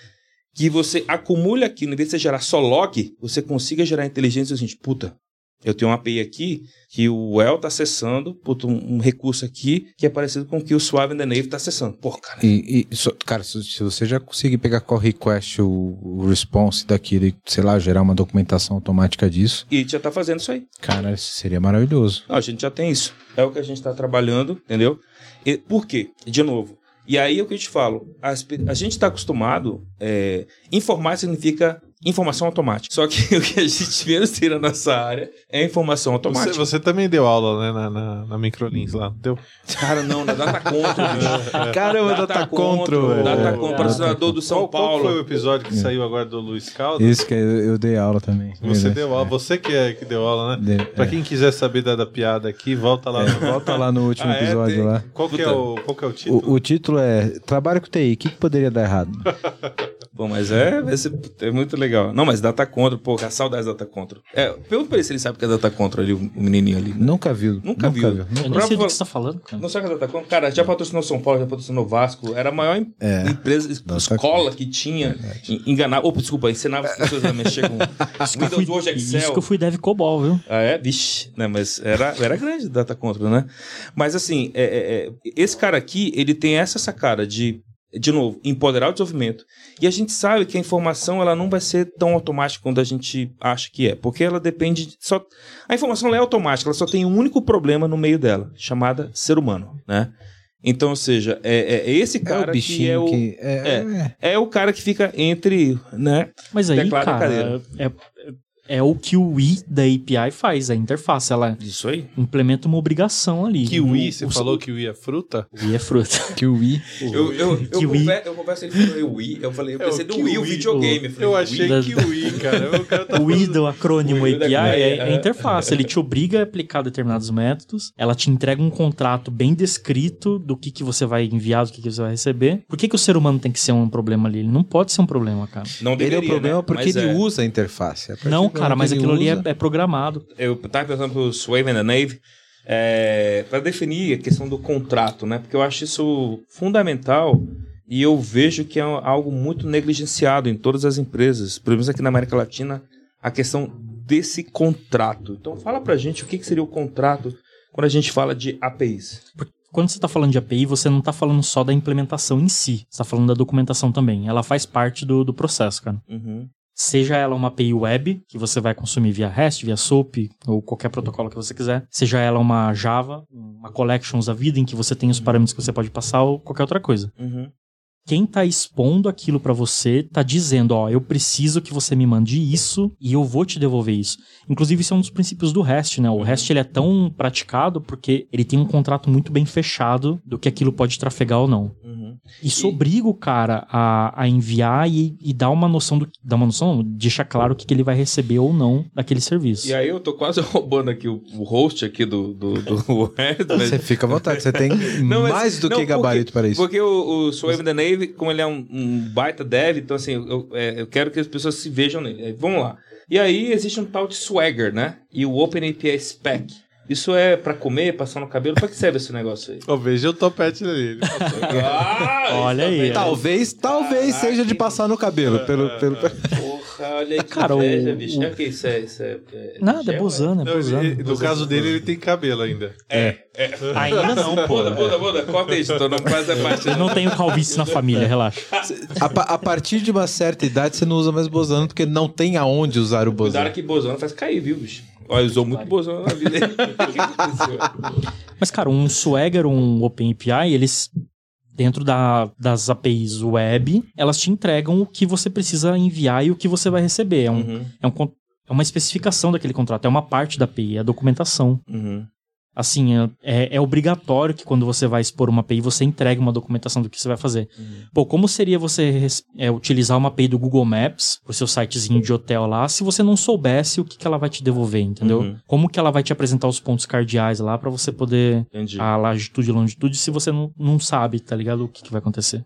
que você acumule aqui, em vez de você gerar só log, você consiga gerar inteligência o seguinte, puta, eu tenho uma API aqui que o El está acessando, puto, um, um, recurso aqui que é parecido com o que o Suave and the Nave está acessando. Porra, cara. E, e so, cara, se, você já conseguir pegar call request, o, o response daquilo e, sei lá, gerar uma documentação automática disso. E já está fazendo isso aí. Cara, isso seria maravilhoso. Não, a gente já tem isso. É o que a gente está trabalhando, entendeu? E, por quê? De novo. E aí é o que eu te falo. A, a gente está acostumado. É, informar significa informação automática. Só que o que a gente menos tem na nossa área é informação automática. Você, você também deu aula, né, na, na, na Microlins lá, deu? Cara, não, na Data Control. Caramba, Data, Data Control. Data Control, patrocinador do São qual, Paulo. Qual foi o episódio que saiu agora do Luiz Caldas? Isso que eu, eu dei aula também. Você deu aula, é. você que, é, que deu aula, né? De, pra é. quem quiser saber da, da piada aqui, volta lá. É, no... volta lá no último ah, é? episódio tem... lá. Qual que, é o, qual que é o título? O, o título é Trabalho com TI, o que, que poderia dar errado? Bom, mas é, é muito legal. Não, mas Data Control, pô, a saudade da Data Control. É, pergunta pra ele se ele sabe o que é Data Control ali, o menininho ali. Nunca viu. Nunca, nunca viu. viu. Eu não sei do que você tá falando, cara. Não sabe o que é Data Control? Cara, já patrocinou São Paulo, já patrocinou Vasco. Era a maior é. empresa, Data escola que tinha. Enganar, ou, desculpa, ensinava as pessoas a mexer com Windows, Word, Excel. Isso que eu fui dev COBOL, viu? Ah, é? Vixe. Né, mas era, era grande Data Control, né? Mas assim, é, é, é, esse cara aqui, ele tem essa sacada de de novo, empoderar o desenvolvimento. E a gente sabe que a informação ela não vai ser tão automática quanto a gente acha que é, porque ela depende só a informação é automática, ela só tem um único problema no meio dela, chamada ser humano, né? Então, ou seja, é, é, é esse cara é que é o que é, é, é, o cara que fica entre, né? Mas aí, cara, é, é o que o I da API faz, a interface. Ela Isso aí. implementa uma obrigação ali. Kiwi, você o, falou que o I é fruta? O I é fruta. Kiwi. Eu, eu, eu, kiwi. eu confesso, ele falou Wii, eu falei, eu é, pensei é, do Wii, o videogame. Eu, eu achei da, Kiwi, cara. O, cara tá o I do acrônimo API é, é a interface. Ele te obriga a aplicar determinados métodos, ela te entrega um contrato bem descrito do que, que você vai enviar, do que, que você vai receber. Por que, que o ser humano tem que ser um problema ali? Ele não pode ser um problema, cara. Não deveria, ele é o problema né? porque Mas ele é. usa a interface. Não, cara, mas aquilo ali é, é, programado. Eu estava pensando pro Swave and the Nave é, para definir a questão do contrato, né? Porque eu acho isso fundamental e eu vejo que é algo muito negligenciado em todas as empresas, pelo menos aqui na América Latina, a questão desse contrato. Então fala pra gente o que, que seria o contrato quando a gente fala de APIs. Quando você está falando de API, você não está falando só da implementação em si, você está falando da documentação também. Ela faz parte do, do processo, cara. Uhum. Seja ela uma API web, que você vai consumir via REST, via SOAP, ou qualquer protocolo que você quiser. Seja ela uma Java, uma Collections da vida, em que você tem os parâmetros que você pode passar, ou qualquer outra coisa. Uhum. Quem está expondo aquilo para você está dizendo, ó, eu preciso que você me mande isso e eu vou te devolver isso. Inclusive, isso é um dos princípios do REST, né? O REST ele é tão praticado porque ele tem um contrato muito bem fechado do que aquilo pode trafegar ou não. Uhum. Isso e... obriga o cara a, a enviar e, e, dar uma noção do. Dar uma noção, deixar claro o que, que ele vai receber ou não daquele serviço. E aí eu tô quase roubando aqui o, o host aqui do, do, do. Mas... Você fica à vontade, você tem não, mas, mais do não, que gabarito porque, para isso. Porque o, o Swave the Nave, como ele é um, um baita dev, então assim, eu, é, eu quero que as pessoas se vejam nele. Vamos lá. E aí existe um tal de Swagger, né? E o OpenAPI Spec. Isso é pra comer, passar no cabelo? Pra que serve esse negócio aí? Ó, veja o topete dele. Ah, Olha isso aí. Talvez, talvez Caraca, seja de passar no cabelo. Pelo, pelo... Porra, olha aí que Cara, o- inveja, bicho. o- É que isso é... Isso é, é Nada, é bozano, é Não, bozano. ele- no caso dele, ele tem cabelo ainda. É. Ainda não, pô. Muda, muda, muda. Corta isso, então não faz a parte. Eu não tenho calvície na família, relaxa. A, pa- a partir de uma certa idade, você não usa mais bozano, porque não tem aonde usar o Cuidado bozano. que bozano faz cair, viu, bicho? Olha, usou muito bozano na vida. Mas, cara, um Swagger, um OpenAPI, eles, dentro da- das APIs web, elas te entregam o que você precisa enviar e o que você vai receber. É, um, Uhum, é, um é uma especificação daquele contrato, é uma parte da API, é a documentação. uhum. Assim, é- é, é obrigatório que quando você vai expor uma API, você entregue uma documentação do que você vai fazer. Pô, como seria você é, utilizar uma API do Google Maps, o seu sitezinho de hotel lá, se você não soubesse o que, que ela vai te devolver, entendeu? Uhum. Como que ela vai te apresentar os pontos cardeais lá pra você poder Entendi. a latitude e longitude se você não, não sabe, tá ligado? O que, que vai acontecer.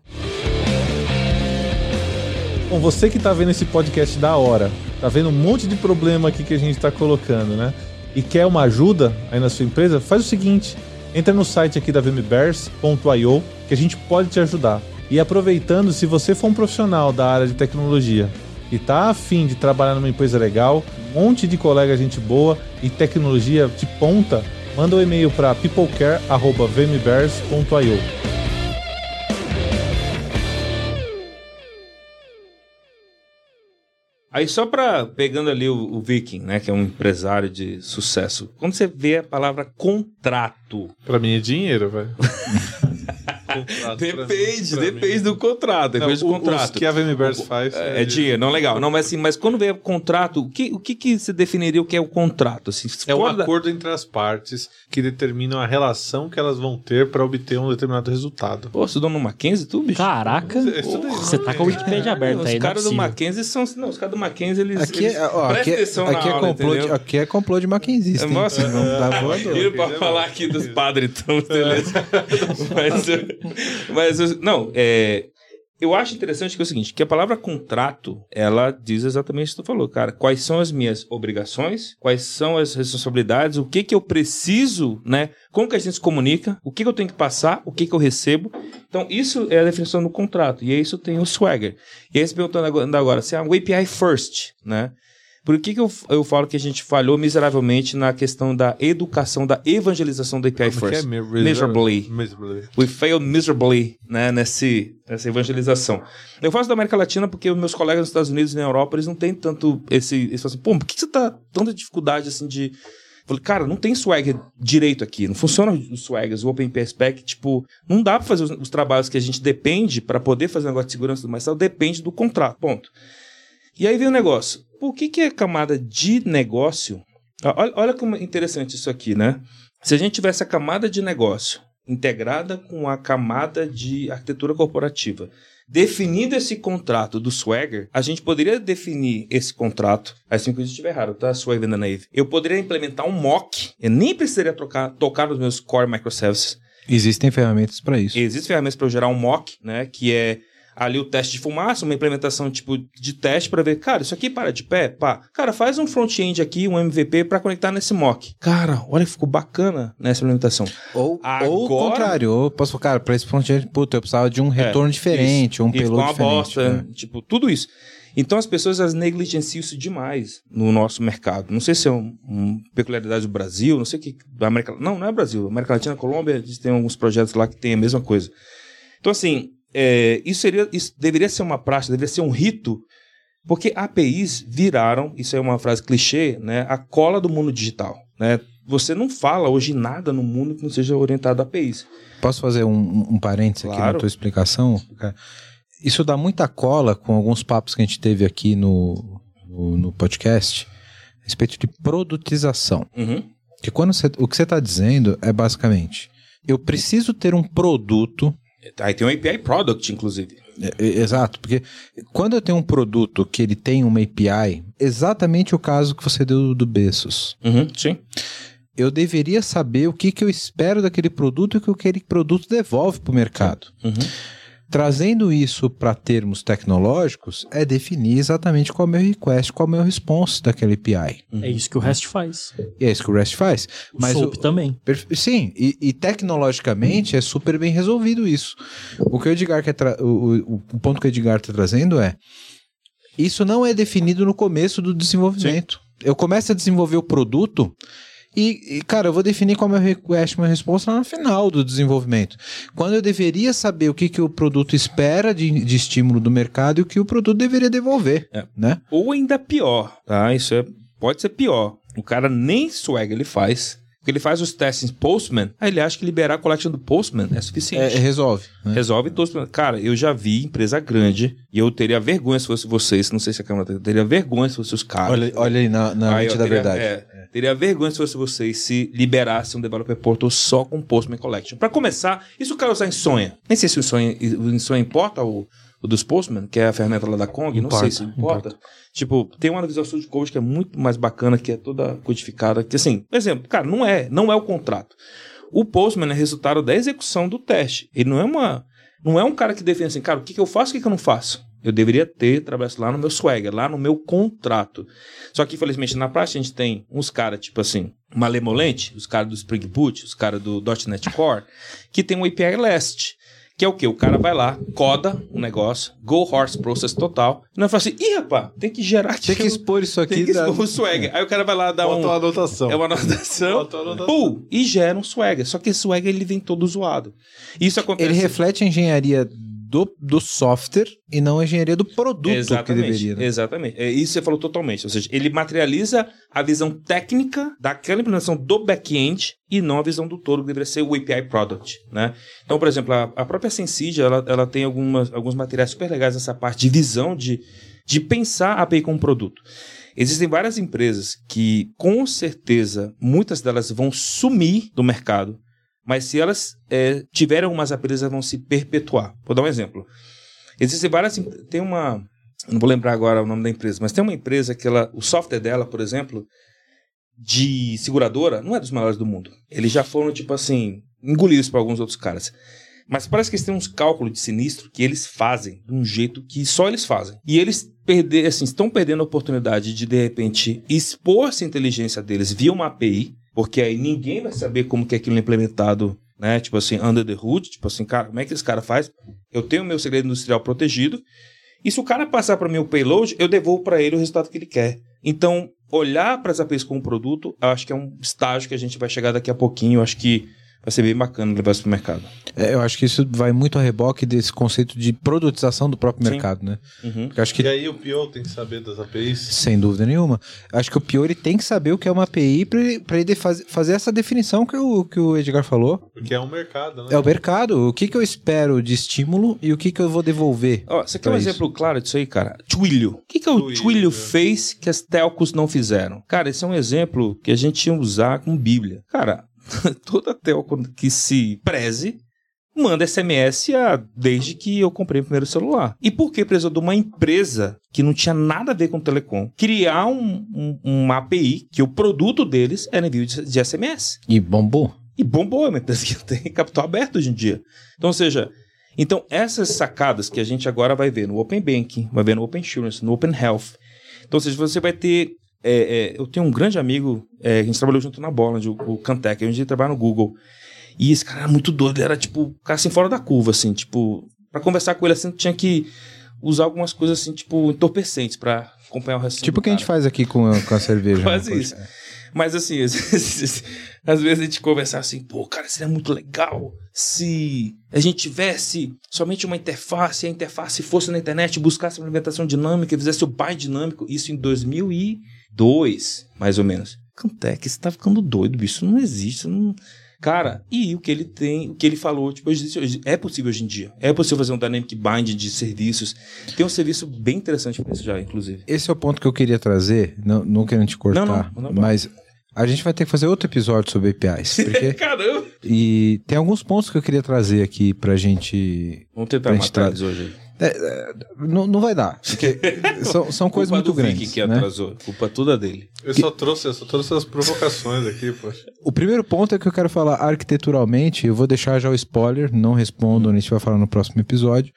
Bom, você que tá vendo esse podcast da hora, tá vendo um monte de problema aqui que a gente tá colocando, né? E quer uma ajuda aí na sua empresa, faz o seguinte: entra no site aqui da vmbears.io que a gente pode te ajudar. E aproveitando, se você for um profissional da área de tecnologia e tá afim de trabalhar numa empresa legal, um monte de colega gente boa e tecnologia de ponta, manda um e-mail para peoplecare@vmbears.io. Aí só pra, pegando ali o, o Viking, né, que é um empresário de sucesso, quando você vê a palavra contrato, Pra mim é dinheiro, velho. Contrato depende, depende do contrato, Não, depende do o- contrato. Os que a VMBers faz É, é dinheiro, não legal. Não, mas assim, mas quando vem o contrato, o que, o que que você definiria o que é o contrato? Assim, É um da- acordo entre as partes que determinam a relação que elas vão ter para obter um determinado resultado. Pô, estudou no Mackenzie, tu, bicho? Caraca, você tá com a Wikipedia aberta os aí, não é caras do. Mackenzie são. Não, os caras do Mackenzie, eles. Aqui eles é, ó, aqui, é- atenção aqui é aula, complô de, aqui é complô de maquinzista. hein? Nossa. Não dá voador. Viram pra falar aqui dos padres, então, beleza. mas, mas não, é, eu acho interessante que é o seguinte, que a palavra contrato, ela diz exatamente o que tu falou, cara. Quais são as minhas obrigações? Quais são as responsabilidades? O que que eu preciso, né? Como que a gente se comunica? O que que eu tenho que passar? O que que eu recebo? Então, isso é a definição do contrato. E isso tem o Swagger. E aí, se perguntando agora se é um API first, né? Por que, que eu, eu falo que a gente falhou miseravelmente na questão da educação, da evangelização da API que é? first? Mi- Miserably. Miserably. We failed miserably né, nesse, nessa evangelização. Eu faço da América Latina porque meus colegas nos Estados Unidos e na Europa, eles não têm tanto esse... Eles falam assim, pô, por que você tá tanta dificuldade assim de... Falei, cara, não tem swagger direito aqui. Não funciona os swaggers, o OpenPay Spec. Tipo, não dá pra fazer os, os trabalhos que a gente depende para poder fazer um negócio de segurança tudo mais, depende do contrato. Ponto. E aí vem o negócio. Por que, que a camada de negócio. Olha, olha como é interessante isso aqui, né? Se a gente tivesse a camada de negócio integrada com a camada de arquitetura corporativa, definindo esse contrato do Swagger, a gente poderia definir esse contrato, assim que eu estiver errado, tá? Swagger na Nave. Eu poderia implementar um mock, eu nem precisaria trocar, tocar nos meus core microservices. Existem ferramentas para isso. Existem ferramentas para eu gerar um mock, né? Que é ali o teste de fumaça, uma implementação tipo de teste para ver, cara, isso aqui para de pé, pá. Cara, faz um front-end aqui, um MVP para conectar nesse mock. Cara, olha, ficou bacana nessa implementação. Ou, Agora- ou o contrário, ou posso falar, cara, pra esse front-end, puta, eu precisava de um retorno diferente, um É, E ficou payload uma diferente. bosta, né? tipo, tudo isso. Então as pessoas as negligenciam isso demais no nosso mercado. Não sei se é uma um peculiaridade do Brasil, não sei o que da América, não, não é Brasil, América Latina, Colômbia, eles têm alguns projetos lá que tem a mesma coisa. Então assim, é, isso seria, isso deveria ser uma prática, deveria ser um rito, porque APIs viraram, isso é uma frase clichê, né, a cola do mundo digital, né? Você não fala hoje nada no mundo que não seja orientado a APIs. Posso fazer um, um, parênteses aqui Claro. na tua explicação? Isso dá muita cola com alguns papos que a gente teve aqui no, no, no podcast a respeito de produtização. Uhum. Que quando você, o que você está dizendo é basicamente, eu preciso ter um produto Aí tem um API Product, inclusive. É, é, Exato, porque quando eu tenho um produto que ele tem uma API, exatamente o caso que você deu do Bessos, Uhum, sim. eu deveria saber o que, que eu espero daquele produto e o que aquele produto devolve para o mercado. Uhum. Trazendo isso para termos tecnológicos, é definir exatamente qual é o meu request, qual é o meu response daquele API. É isso que o REST faz. E é isso que o REST faz. O Mas SOAP o- também. Sim, e, e tecnologicamente é super bem resolvido isso. O que o Edgar quer tra- o, o- o ponto que o Edgar está trazendo é isso não é definido no começo do desenvolvimento. Eu começo a desenvolver o produto e, e, cara, eu vou definir qual é o meu request, meu resposta lá no final do desenvolvimento. Quando eu deveria saber o que, que o produto espera de, de estímulo do mercado e o que o produto deveria devolver, É. né? Ou ainda pior, tá? Isso é, pode ser pior. O cara nem swag ele faz. Porque ele faz os testes em Postman, aí ele acha que liberar a collection do Postman é É, suficiente. resolve. né? Resolve todos os problemas. Cara, eu já vi empresa grande e eu teria vergonha se fosse vocês, não sei se a câmera eu teria vergonha se fosse os caras. Olha, olha aí na, na Aí, mente da teria- verdade. é, Teria vergonha se fosse vocês se liberassem um developer portal só com Postman Collection. Pra começar, se o cara usar Insonha? Nem sei se o Insonha, o Insonha importa o, o dos Postman, que é a ferramenta lá da Kong, não Importa, sei se importa. Tipo, tem uma Visual Studio Code que é muito mais bacana, que é toda codificada, que assim, por exemplo, cara, não é, não é o contrato. O Postman é resultado da execução do teste. Ele não é uma, não é um cara que define assim, cara, o que, que eu faço, o que, que eu não faço? Eu deveria ter trabalhado lá no meu swagger, lá no meu contrato. Só que, infelizmente, na prática a gente tem uns caras, tipo assim, malemolente, os caras do Spring Boot, os caras do .NET Core, que tem um API REST. Que é o quê? O cara vai lá, coda um negócio, go horse process total, e não fala assim, ih, rapaz, tem que gerar aqui. Tem que expor isso aqui. tem que da- expor o swagger. Aí o cara vai lá dar Bota um... uma anotação. É uma anotação. Bota uma anotação. Pum, e gera um swagger. Só que esse swagger ele vem todo zoado. Isso acontece. Ele reflete a engenharia do, do software e não a engenharia do produto que Exatamente, deveria. né? exatamente. É, isso você falou totalmente. Ou seja, ele materializa a visão técnica daquela implementação do back-end e não a visão do todo que deveria ser o API Product, né? Então, por exemplo, a, a própria Sensidia, ela, ela tem algumas, alguns materiais super legais nessa parte de visão de, de pensar a API como produto. Existem várias empresas que, com certeza, muitas delas vão sumir do mercado, mas se elas é, tiverem algumas APIs, elas vão se perpetuar. Vou dar um exemplo. Existem várias. em- Tem uma. Não vou lembrar agora o nome da empresa, mas tem uma empresa que ela, o software dela, por exemplo, de seguradora, não é dos maiores do mundo. Eles já foram, tipo assim, engolidos por alguns outros caras. Mas parece que eles têm uns cálculos de sinistro que eles fazem de um jeito que só eles fazem. E eles perder, assim, estão perdendo a oportunidade de, de repente, expor essa inteligência deles via uma API, porque aí ninguém vai saber como que aquilo é implementado, né? Tipo assim, under the hood, tipo assim, cara, como é que esse cara faz? Eu tenho meu segredo industrial protegido, e se o cara passar para mim o payload, eu devolvo para ele o resultado que ele quer. Então, olhar para as APIs como produto, acho que é um estágio que a gente vai chegar daqui a pouquinho. Eu acho que vai ser bem bacana levar isso para o mercado. É, eu acho que isso vai muito a reboque desse conceito de produtização do próprio Sim. mercado, né? Uhum. Acho que E aí o PO tem que saber das APIs. Sem dúvida nenhuma. Acho que o Pior ele tem que saber o que é uma API para ele, pra ele faz- fazer essa definição que o, que o Edgar falou. Porque é um mercado, né? É o mercado. O que, que eu espero de estímulo e o que, que eu vou devolver. Ó, você quer um Pra exemplo claro disso aí, cara? Twilio. O que, que o Twilio. Twilio fez que as telcos não fizeram? Cara, esse é um exemplo que a gente tinha que usar com Bíblia. Cara, toda telco que se preze manda SMS a- desde que eu comprei o primeiro celular. E por que precisou de uma empresa que não tinha nada a ver com telecom criar um, um- uma API que o produto deles era envio de, de SMS? E bombou. E bombou, é uma empresa que tem capital aberto hoje em dia. Então, ou seja, então essas sacadas que a gente agora vai ver no Open Banking, vai ver no Open Insurance, no Open Health. Então, ou seja, você vai ter. É, é, eu tenho um grande amigo, é, a gente trabalhou junto na bola, o, o Cantec, ele trabalha no Google. E esse cara era muito doido, ele era tipo, cara assim, fora da curva, assim, tipo, pra conversar com ele assim, tinha que usar algumas coisas assim, tipo, entorpecentes pra acompanhar o resto Tipo o que a gente faz aqui com a, com a cerveja. Quase né? isso. Mas assim, às vezes, às vezes a gente conversar assim, pô, cara, seria muito legal se a gente tivesse somente uma interface, e a interface fosse na internet, buscasse uma implementação dinâmica e fizesse o buy dinâmico, isso em 2002, mais ou menos. Cantec, você tá ficando doido, bicho, isso não existe, não... Cara, e o que ele tem, o que ele falou, tipo, hoje- é possível hoje em dia. É possível fazer um dynamic bind de serviços. Tem um serviço bem interessante para isso já, inclusive. Esse é o ponto que eu queria trazer, não, não querendo te cortar, Não, não, não, não. mas a gente vai ter que fazer outro episódio sobre APIs. Porque, Caramba! e tem alguns pontos que eu queria trazer aqui pra gente. Vamos tentar Pra gente matar tra- hoje aí. Não, não vai dar, porque são, são coisas muito do Vicky grandes. que né? atrasou. Culpa toda dele. Eu só trouxe, eu só trouxe as provocações aqui, poxa. O primeiro ponto é que eu quero falar arquiteturalmente, eu vou deixar já o spoiler, não respondo, a gente vai falar no próximo episódio,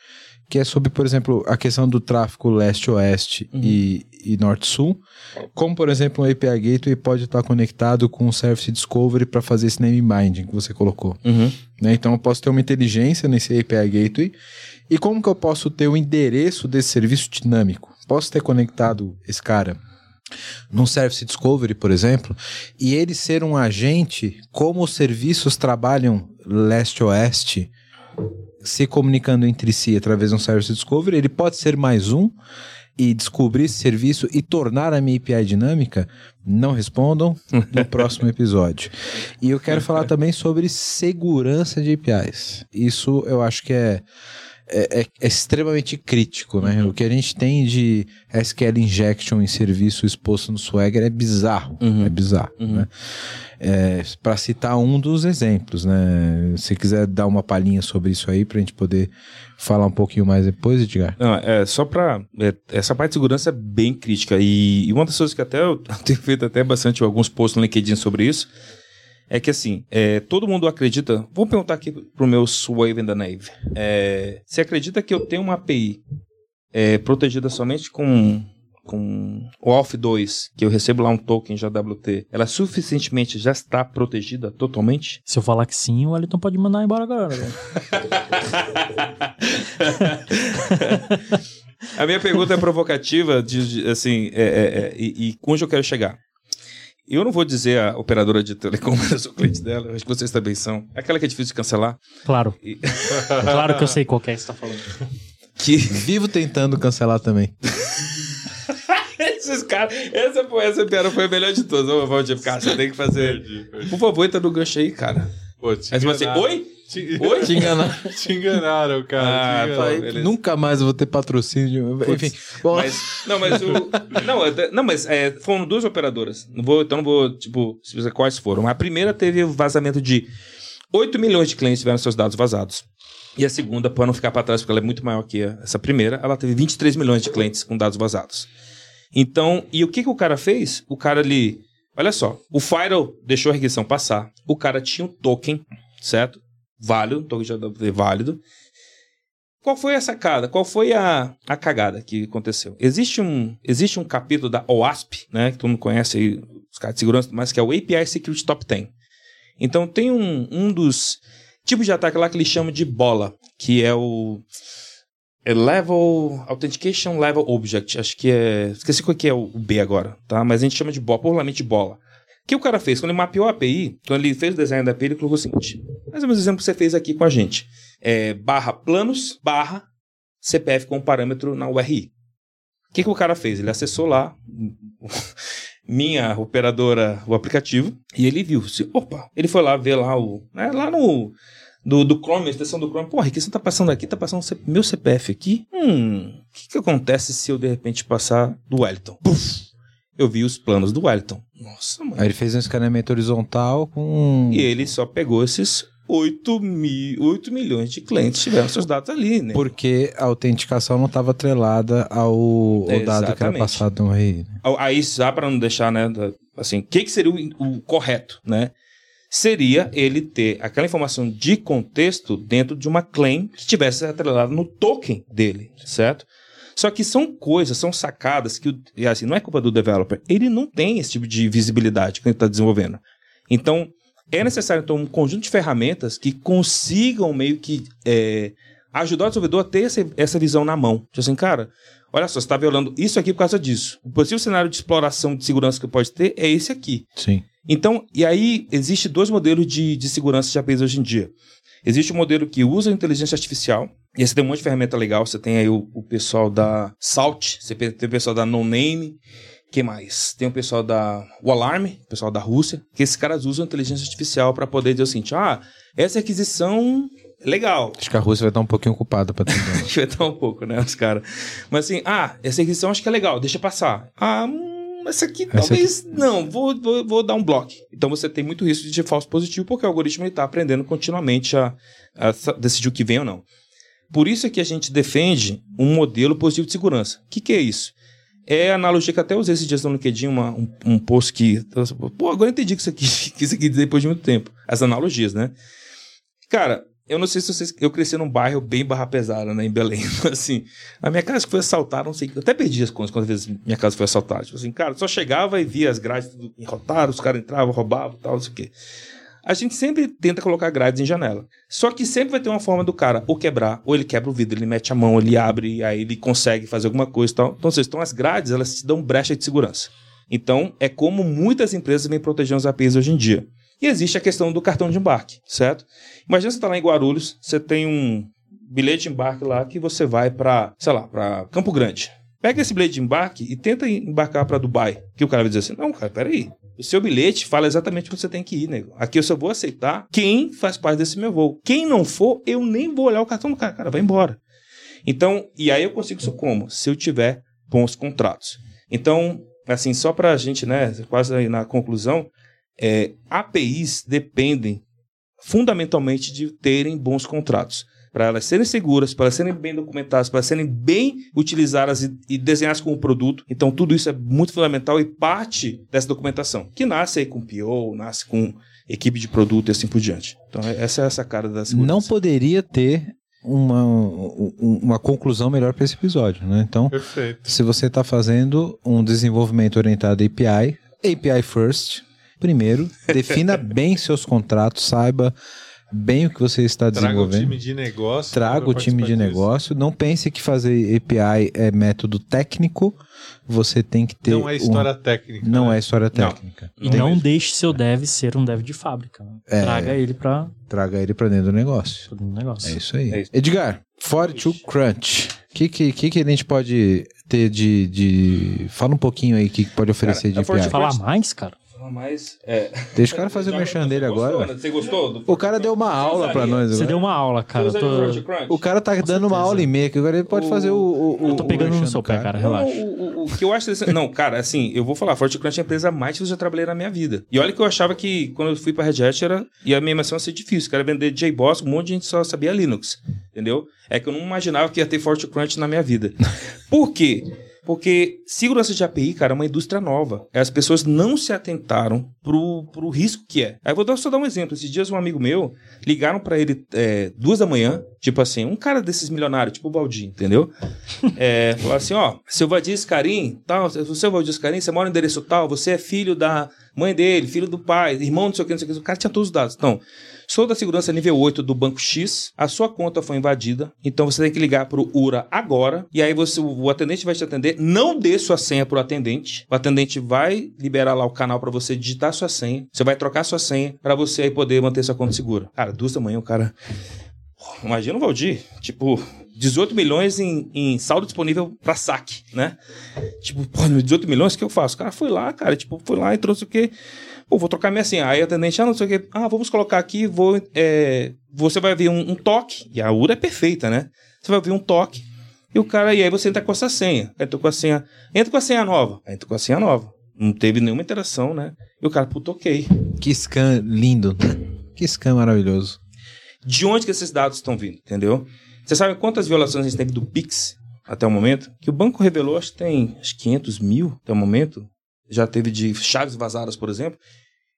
que é sobre, por exemplo, a questão do tráfego leste-oeste e, e norte-sul, como, por exemplo, um API Gateway pode estar conectado com o Service Discovery para fazer esse name binding que você colocou. né? Então eu posso ter uma inteligência nesse API Gateway. E como que eu posso ter o endereço desse serviço dinâmico? Posso ter conectado esse cara num Service Discovery, por exemplo, e ele ser um agente, como os serviços trabalham leste-oeste, se comunicando entre si através de um Service Discovery, ele pode ser mais um e descobrir esse serviço e tornar a minha API dinâmica? Não respondam no próximo episódio. E eu quero falar também sobre segurança de APIs. Isso eu acho que é, é, é- é extremamente crítico, né? O que a gente tem de SQL injection em serviço exposto no Swagger é bizarro. Uhum. É bizarro, Uhum. né? É, para citar um dos exemplos, né? Se quiser dar uma palhinha sobre isso aí pra gente poder falar um pouquinho mais depois, Edgar. Não, é só pra. é, essa parte de segurança é bem crítica. E, e uma das coisas que até eu tenho feito até bastante alguns posts no LinkedIn sobre isso. É que assim, é, todo mundo acredita. Vou perguntar aqui pro meu Swave and the Nave. É, você acredita que eu tenho uma API é, protegida somente com, com o Auth 2, que eu recebo lá um token JWT, ela suficientemente já está protegida totalmente? Se eu falar que sim, o Wellington pode mandar embora agora. velho. A minha pergunta é provocativa, de, de- assim, é, é, é, e, e onde eu quero chegar. Eu não vou dizer a operadora de telecom, mas eu sou cliente dela, eu acho que vocês também são. É Aquela que é difícil de cancelar. Claro. E- Claro que eu sei qual que é que você tá falando. Que Vivo tentando cancelar também. esses caras. Essa, foi, essa piada foi a melhor de todas. Ô, Valdir, cara, você tem que fazer. Perdi, perdi. Por favor, entra no gancho aí, cara. Pô, Aí você assim, oi? Te, Oi? Te enganar. te enganaram, cara. Ah, enganaram. beleza. Nunca mais vou ter patrocínio. Enfim, bom, Mas, não, mas o. Não, não mas é, foram duas operadoras. Não vou, então não vou, tipo, dizer quais foram. A primeira teve o vazamento de 8 milhões de clientes tiveram seus dados vazados. E a segunda, para não ficar para trás, porque ela é muito maior que essa primeira, ela teve 23 milhões de clientes com dados vazados. Então, e o que, que o cara fez? O cara ali. Olha só, o Firewall deixou a regressão passar. O cara tinha um token, certo? Válido, token JWT válido. Qual foi a sacada? Qual foi a, a cagada que aconteceu? Existe um, existe um capítulo da OASP, né? Que todo mundo conhece aí, os caras de segurança, mas que é o API Security Top 10. Então tem um, um dos tipos de ataque lá que eles chamam de bola, que é o é Level Authentication Level Object. Acho que é. Esqueci qual que é o B agora, tá? Mas a gente chama de bola, popularmente de bola. Que o cara fez? Quando ele mapeou a API, quando ele fez o design da API, ele colocou o seguinte: mais ou menos o exemplo que você fez aqui com a gente. É, barra planos, barra CPF com parâmetro na URI. O que, que o cara fez? Ele acessou lá, minha operadora, o aplicativo, e ele viu. se- Opa! Ele foi lá ver lá o. né, lá no. Do, do Chrome, a extensão do Chrome. Porra, o que você tá passando aqui? Tá passando meu CPF aqui? Hum. O que, que acontece se eu de repente passar do Wellington? Puf! Eu vi os planos do Wellington. Nossa, mano. aí ele fez um escaneamento horizontal com. E ele só pegou esses 8, mil, 8 milhões de clientes que tiveram seus dados ali, né? Porque a autenticação não estava atrelada ao, ao dado que era passado no RI. né? Aí, já para não deixar, né? Assim, o que, que seria o, o correto, né? Seria ele ter aquela informação de contexto dentro de uma claim que estivesse atrelada no token dele, certo? Só que são coisas, são sacadas que, assim, não é culpa do developer. Ele não tem esse tipo de visibilidade que ele está desenvolvendo. Então, é necessário então, um conjunto de ferramentas que consigam meio que é, ajudar o desenvolvedor a ter essa, essa visão na mão. Tipo assim, cara, olha só, você está violando isso aqui por causa disso. O possível cenário de exploração de segurança que pode ter é esse aqui. Sim. Então, e aí existe dois modelos de, de segurança de APIs hoje em dia. Existe um modelo que usa inteligência artificial, e aí você tem um monte de ferramenta legal, você tem aí o, o pessoal da Salt, você tem o pessoal da No Name, que mais? Tem o pessoal da o Alarm, o pessoal da Rússia, que esses caras usam inteligência artificial para poder dizer o seguinte: ah, essa aquisição é legal. Acho que a Rússia vai estar um pouquinho ocupada para atender. Deixa eu dar um pouco, né, os caras. Mas assim, ah, essa aquisição acho que é legal, deixa passar. Ah, hum, essa aqui Essa talvez não, vou, vou, vou dar um bloco. Então você tem muito risco de falso positivo, porque o algoritmo está aprendendo continuamente a, a decidir o que vem ou não. Por isso é que a gente defende um modelo positivo de segurança. O que, que é isso? É a analogia que até usei esses dias no LinkedIn, uma, um, um post que. Pô, agora eu entendi que isso aqui que isso aqui depois de muito tempo. As analogias, né? Cara, eu não sei se vocês. Eu cresci num bairro bem barra pesada, né? Em Belém. assim, a minha casa foi assaltada, não sei. Eu até perdi as contas quantas vezes minha casa foi assaltada. Tipo assim, cara, só chegava e via as grades tudo enrotadas, os caras entravam, roubavam tal, não sei o quê. A gente sempre tenta colocar grades em janela. Só que sempre vai ter uma forma do cara ou quebrar, ou ele quebra o vidro, ele mete a mão, ele abre, aí ele consegue fazer alguma coisa e tal. Então, vocês estão as grades, elas te dão brecha de segurança. Então, é como muitas empresas vêm protegendo os APIs hoje em dia. E existe a questão do cartão de embarque, certo? Imagina você está lá em Guarulhos, você tem um bilhete de embarque lá que você vai para, sei lá, para Campo Grande. Pega esse bilhete de embarque e tenta embarcar para Dubai. Que o cara vai dizer assim: não, cara, peraí. O seu bilhete fala exatamente onde você tem que ir, nego. Aqui eu só vou aceitar quem faz parte desse meu voo. Quem não for, eu nem vou olhar o cartão do cara. Cara, vai embora. Então, e aí eu consigo isso como? Se eu tiver bons contratos. Então, assim, só para a gente, né, quase na conclusão, é, APIs dependem fundamentalmente de terem bons contratos. Para elas serem seguras, para elas serem bem documentadas, para elas serem bem utilizadas e, e desenhadas como produto. Então, tudo isso é muito fundamental e parte dessa documentação, que nasce aí com PO, nasce com equipe de produto e assim por diante. Então, essa é essa cara da segurança. Não poderia ter uma, uma conclusão melhor para esse episódio, né? Então, Perfeito. se você está fazendo um desenvolvimento orientado a API, API first, primeiro, defina bem seus contratos, saiba bem o que você está Traga o desenvolvendo. time de negócio. Traga pra o time de disso. negócio. Não pense que fazer API é método técnico. Você tem que ter. Não é um- história técnica. Não né? é história técnica. E Não não, mesmo. deixe seu dev ser um dev de fábrica. né? É. Traga ele para Traga ele para dentro do negócio. todo negócio. É isso aí. É isso. Edgar, Fortune Crunch. O que, que, que, que a gente pode ter de, de. Fala um pouquinho aí o que pode oferecer Cara, a de Fortune API. Falar mais, cara? Mas, é... Deixa o cara fazer o merchan dele você gostou, agora. né? Você gostou? do O cara deu uma aula pra nós Você agora. deu uma aula, cara. Você tô? O cara tá dando uma certeza. aula e meia, que agora ele pode O- fazer o. o, eu tô o pegando no seu pé, cara. Relaxa. o, o- o que eu acho. Não, cara, assim, eu vou falar, Forte Crunch é a empresa mais difícil que eu já trabalhei na minha vida. E olha que eu achava que quando eu fui pra Red Hat era. E a minha missão ia ser difícil. Quero vender JBoss, um monte de gente só sabia Linux. Entendeu? É que eu não imaginava que ia ter Forte Crunch na minha vida. Por quê? Porque segurança de API, cara, é uma indústria nova. As pessoas não se atentaram pro, pro risco que é. Aí eu vou só dar um exemplo. Esses dias um amigo meu ligaram pra ele é, duas da manhã, tipo assim, um cara desses milionários, tipo o Baldi, entendeu? É, falou assim, ó, seu Valdir Scarim, tal, você é o Valdir você mora no endereço tal, você é filho da mãe dele, filho do pai, irmão não sei o que, não sei o que. O cara tinha todos os dados. Então, sou da segurança nível 8 do Banco X, a sua conta foi invadida, então você tem que ligar pro URA agora, e aí você, o atendente vai te atender, não dê sua senha pro atendente, o atendente vai liberar lá o canal pra você digitar sua senha, você vai trocar sua senha pra você aí poder manter sua conta segura. Cara, duas da manhã o cara... Imagina o Valdir, tipo, 18 milhões em, em saldo disponível pra saque, né? Tipo, pô, 18 milhões, o que eu faço? O cara foi lá, cara, tipo, foi lá e trouxe o quê? Pô, vou trocar minha senha. Aí a atendente, ah, não sei o quê. Ah, vamos colocar aqui, vou. é, você vai ver um, um toque, e a URA é perfeita, né? Você vai ver um toque, e o cara, e aí você entra com essa senha. Entra com a senha. Entra com a senha nova. Aí Entra com a senha nova. Não teve nenhuma interação, né? E o cara, puta, ok. Que scan lindo. Que scan maravilhoso. de onde que esses dados estão vindo, entendeu? Você sabe quantas violações a gente teve do Pix até o momento? Que o banco revelou, acho que tem acho que 500 mil até o momento. Já teve de chaves vazadas, por exemplo.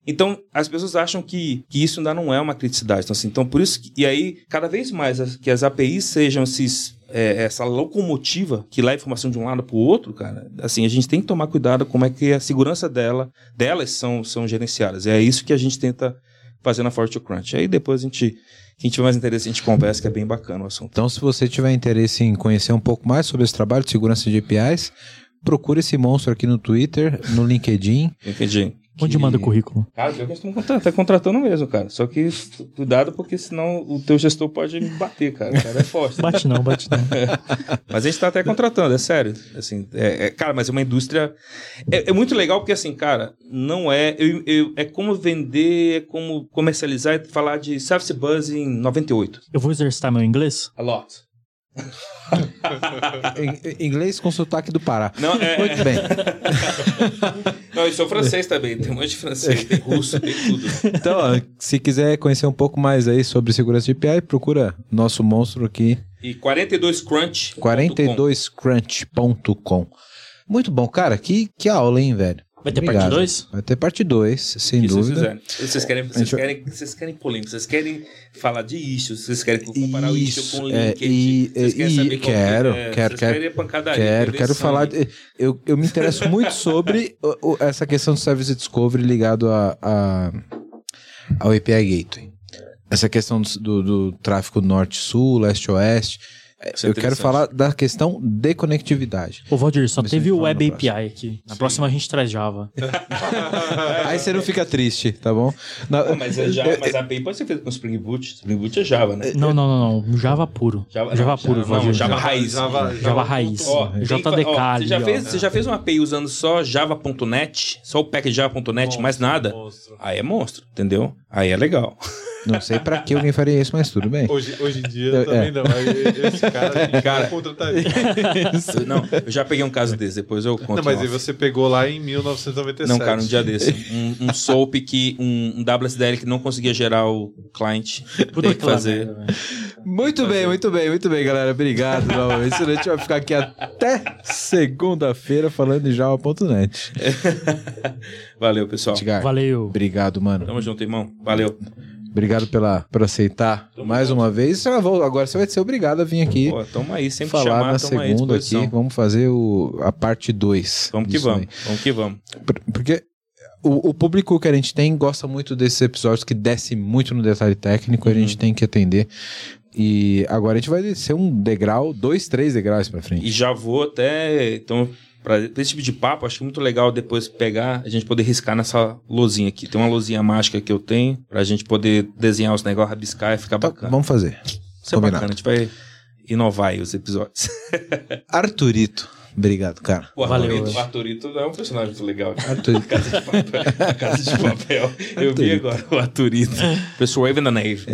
Então, as pessoas acham que, que isso ainda não é uma criticidade. Então, assim, então, por isso que, e aí, cada vez mais as- que as APIs sejam esses, é, essa locomotiva que leva informação de um lado para o outro, cara, assim, a gente tem que tomar cuidado como é que a segurança dela, delas são, são gerenciadas. É isso que a gente tenta fazer na Fortune Crunch. Aí depois a gente, quem tiver mais interesse, a gente conversa, que é bem bacana o assunto. Então, se você tiver interesse em conhecer um pouco mais sobre esse trabalho de segurança de APIs, procure esse monstro aqui no Twitter, no LinkedIn. Entendi. Onde que- manda o currículo? Cara, pior que eles estão contratando, tá contratando mesmo, cara. Só que cuidado, porque senão o teu gestor pode me bater, cara. O cara é forte. Bate não, bate não. Mas a gente tá até contratando, é sério. Assim, é, é- cara, mas é uma indústria. É, é muito legal porque, assim, cara, não é. eu- eu- é como vender, é como comercializar e falar de Service Buzz em 98. Eu vou exercitar meu inglês? A lot. Inglês com sotaque do Pará. Não, é, Muito bem. não, eu sou francês também. Tem um monte de francês, tem russo, tem tudo. Então, ó, se quiser conhecer um pouco mais aí sobre segurança de API, procura nosso monstro aqui, E 42 Crunch. 42crunch.com. Muito bom, cara. Que, que aula, hein, velho? Vai ter Obrigado. parte 2? Vai ter parte 2, sem que vocês dúvida. fizeram. Vocês querem, vocês, gente querem, vocês querem polêmica, vocês querem falar de issues, vocês querem comparar o issue Isso, com o é, LinkedIn. e- vocês querem e- que quero, é, quero, vocês quero, pancadaria, Quero, quero falar. de- eu, eu me interesso muito sobre o- o- essa questão do Service Discovery ligado a, a- ao API Gateway. Essa questão do, do- do tráfego norte-sul, leste-oeste. Isso é eu quero interessante. falar da questão de conectividade. Ô, Valdir, só Mas teve o Web API aqui. Na próxima a gente traz Java. Aí você não fica triste, tá bom? Na- Não, mas, é Java, mas a API pode ser feita com Spring Boot. Spring Boot é Java, né? Não, não, não, não. Java puro. Java- Java, puro, Java- Valdir. não, Java raiz. Java, Java raiz. Ó, JDK ó, ali, você, já ó. fez, você já fez uma API usando só java.net, só o package java.net, mais nada? Monstro. Aí é monstro, entendeu? Aí é legal. Não sei pra que alguém faria isso, mas tudo bem. Hoje, hoje em dia É. também não. Aí Esse cara, Cara. não contrataria. Eu- não, eu já peguei um caso desse, depois eu conto. Não, mas aí você pegou lá em 1997. Não, cara, um dia desse. Um, um SOAP que. Um, um WSDL que não conseguia gerar o client. Tem que fazer. Muito bem, muito bem, muito bem, galera. Obrigado novamente. A gente vai ficar aqui até segunda-feira falando de Java.net. Valeu, pessoal. Edgar, Valeu. obrigado, mano. Tamo junto, irmão. Valeu. Obrigado pela, por aceitar mais uma vez. Você vol- Agora você vai ser obrigado a vir aqui Pô, tamo aí, sempre falar chamar, na tamo aí segunda aqui. Vamos fazer o, a parte 2. Vamos que vamos. Vamos que vamos. Porque o, o público que a gente tem gosta muito desses episódios que desce muito no detalhe técnico, a Uhum. gente tem que atender. E agora a gente vai descer um degrau, dois, três degraus pra frente. E já vou até. Então, pra, pra esse tipo de papo, acho que é muito legal depois pegar, a gente poder riscar nessa lozinha aqui. Tem uma lozinha mágica que eu tenho, pra gente poder desenhar os negócios, rabiscar e ficar Tá, bacana. vamos fazer. Isso é combinado. bacana, a gente vai inovar aí os episódios. Arthurito. Obrigado, cara. O Valeu. Arthurito, o Arthurito é um personagem muito legal. Arthurito. Casa de papel. Casa de papel. Eu vi agora o Arthurito. Pessoal Wave in the Nave.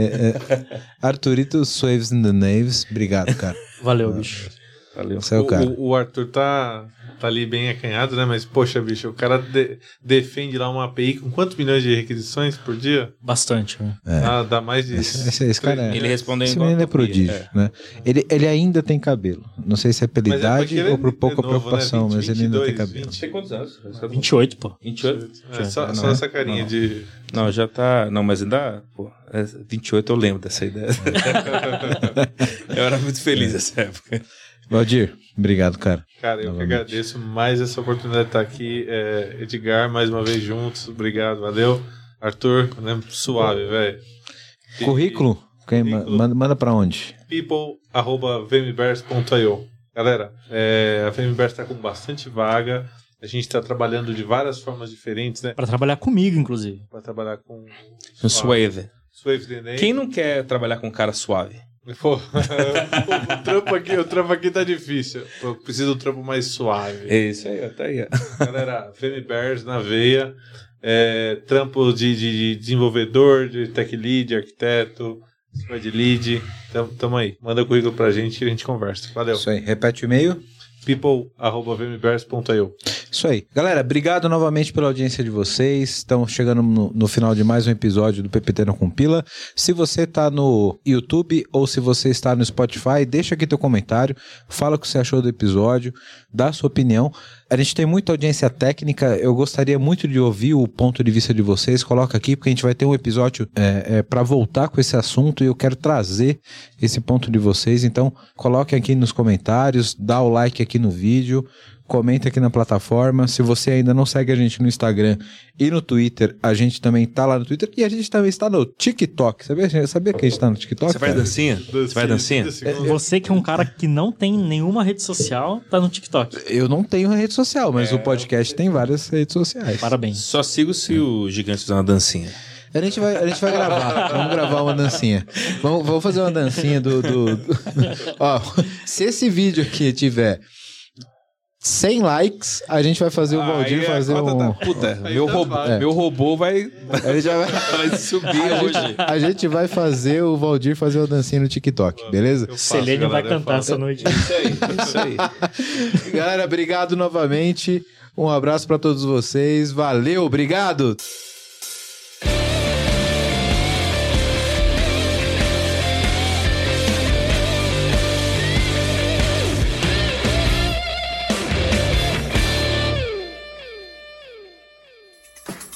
Arthurito Swaves in the Naves. Obrigado, cara. Valeu, bicho. Valeu. Você é o cara. O, o Arthur tá, tá ali bem acanhado, né? Mas, poxa, bicho, o cara de- defende lá uma API com quantos milhões de requisições por dia? Bastante, né? É. Ah, dá mais de. Esse, esse- esse cara é. Ele respondeu Esse menino é prodígio, é. né? Ele, ele ainda tem cabelo. Não sei se é pela Mas é idade ele ou por é pouca novo, né? preocupação, 20, mas ele ainda tem 22, cabelo. 20. Tem quantos anos? 28, pô. 28? É, só só é? essa carinha Não. de. Não, já tá. Não, mas ainda. Pô, é 28 eu lembro dessa ideia. eu era muito feliz nessa época. Valdir, obrigado, cara. Cara, eu que Novamente. agradeço mais essa oportunidade de estar aqui. É, Edgar, mais uma vez juntos. Obrigado, valeu. Arthur, né? suave, velho. Currículo? Quem, manda, manda pra onde? people.vmverse.io Galera, é, a VMverse está com bastante vaga. A gente está trabalhando de várias formas diferentes, né? Pra trabalhar comigo, inclusive. Para trabalhar com Um suave. Swave DNA. Quem não quer trabalhar com um cara suave? Pô, o, trampo aqui, o trampo aqui tá difícil. Eu preciso de um trampo mais suave. É isso aí, tá aí. Galera, VMBears na veia. É, trampo de, de- de desenvolvedor, de tech lead, arquiteto, squad lead. Tamo, tamo aí. Manda currículo pra gente e a gente conversa. Valeu. Isso aí. Repete o e-mail. people.vmbears.io Isso aí. Galera, obrigado novamente pela audiência de vocês. Estamos chegando no, no final de mais um episódio do PPT Não Compila. Se você está no YouTube ou se você está no Spotify, deixa aqui teu comentário, fala o que você achou do episódio, dá a sua opinião. A gente tem muita audiência técnica, eu gostaria muito de ouvir o ponto de vista de vocês. Coloca aqui, porque a gente vai ter um episódio é, para voltar com esse assunto e eu quero trazer esse ponto de vocês. Então, coloquem aqui nos comentários, dá o like aqui no vídeo, comenta aqui na plataforma. Se você ainda não segue a gente no Instagram e no Twitter, a gente também tá lá no Twitter e a gente também está no TikTok. Sabia, sabia que a gente tá no TikTok? Você faz cara? dancinha? Você faz dancinha? Você que é um cara que não tem nenhuma rede social, tá no TikTok. Eu não tenho rede social, mas o podcast tem várias redes sociais. Parabéns. Só sigo se o gigante fizer uma dancinha. A gente vai, a gente vai gravar. Vamos gravar uma dancinha. Vamos, vamos fazer uma dancinha do. do, do- Ó, se esse vídeo aqui tiver 100 likes, a gente vai fazer o Valdir fazer um. tá- Puta, meu, robô, fácil. meu robô vai, A gente, vai, vai subir a, hoje. gente, a gente vai fazer o Valdir fazer uma dancinha no TikTok, beleza? Faço, Selene vai cantar essa noite. Isso aí, isso aí. Galera, obrigado novamente. Um abraço pra todos vocês. Valeu, obrigado.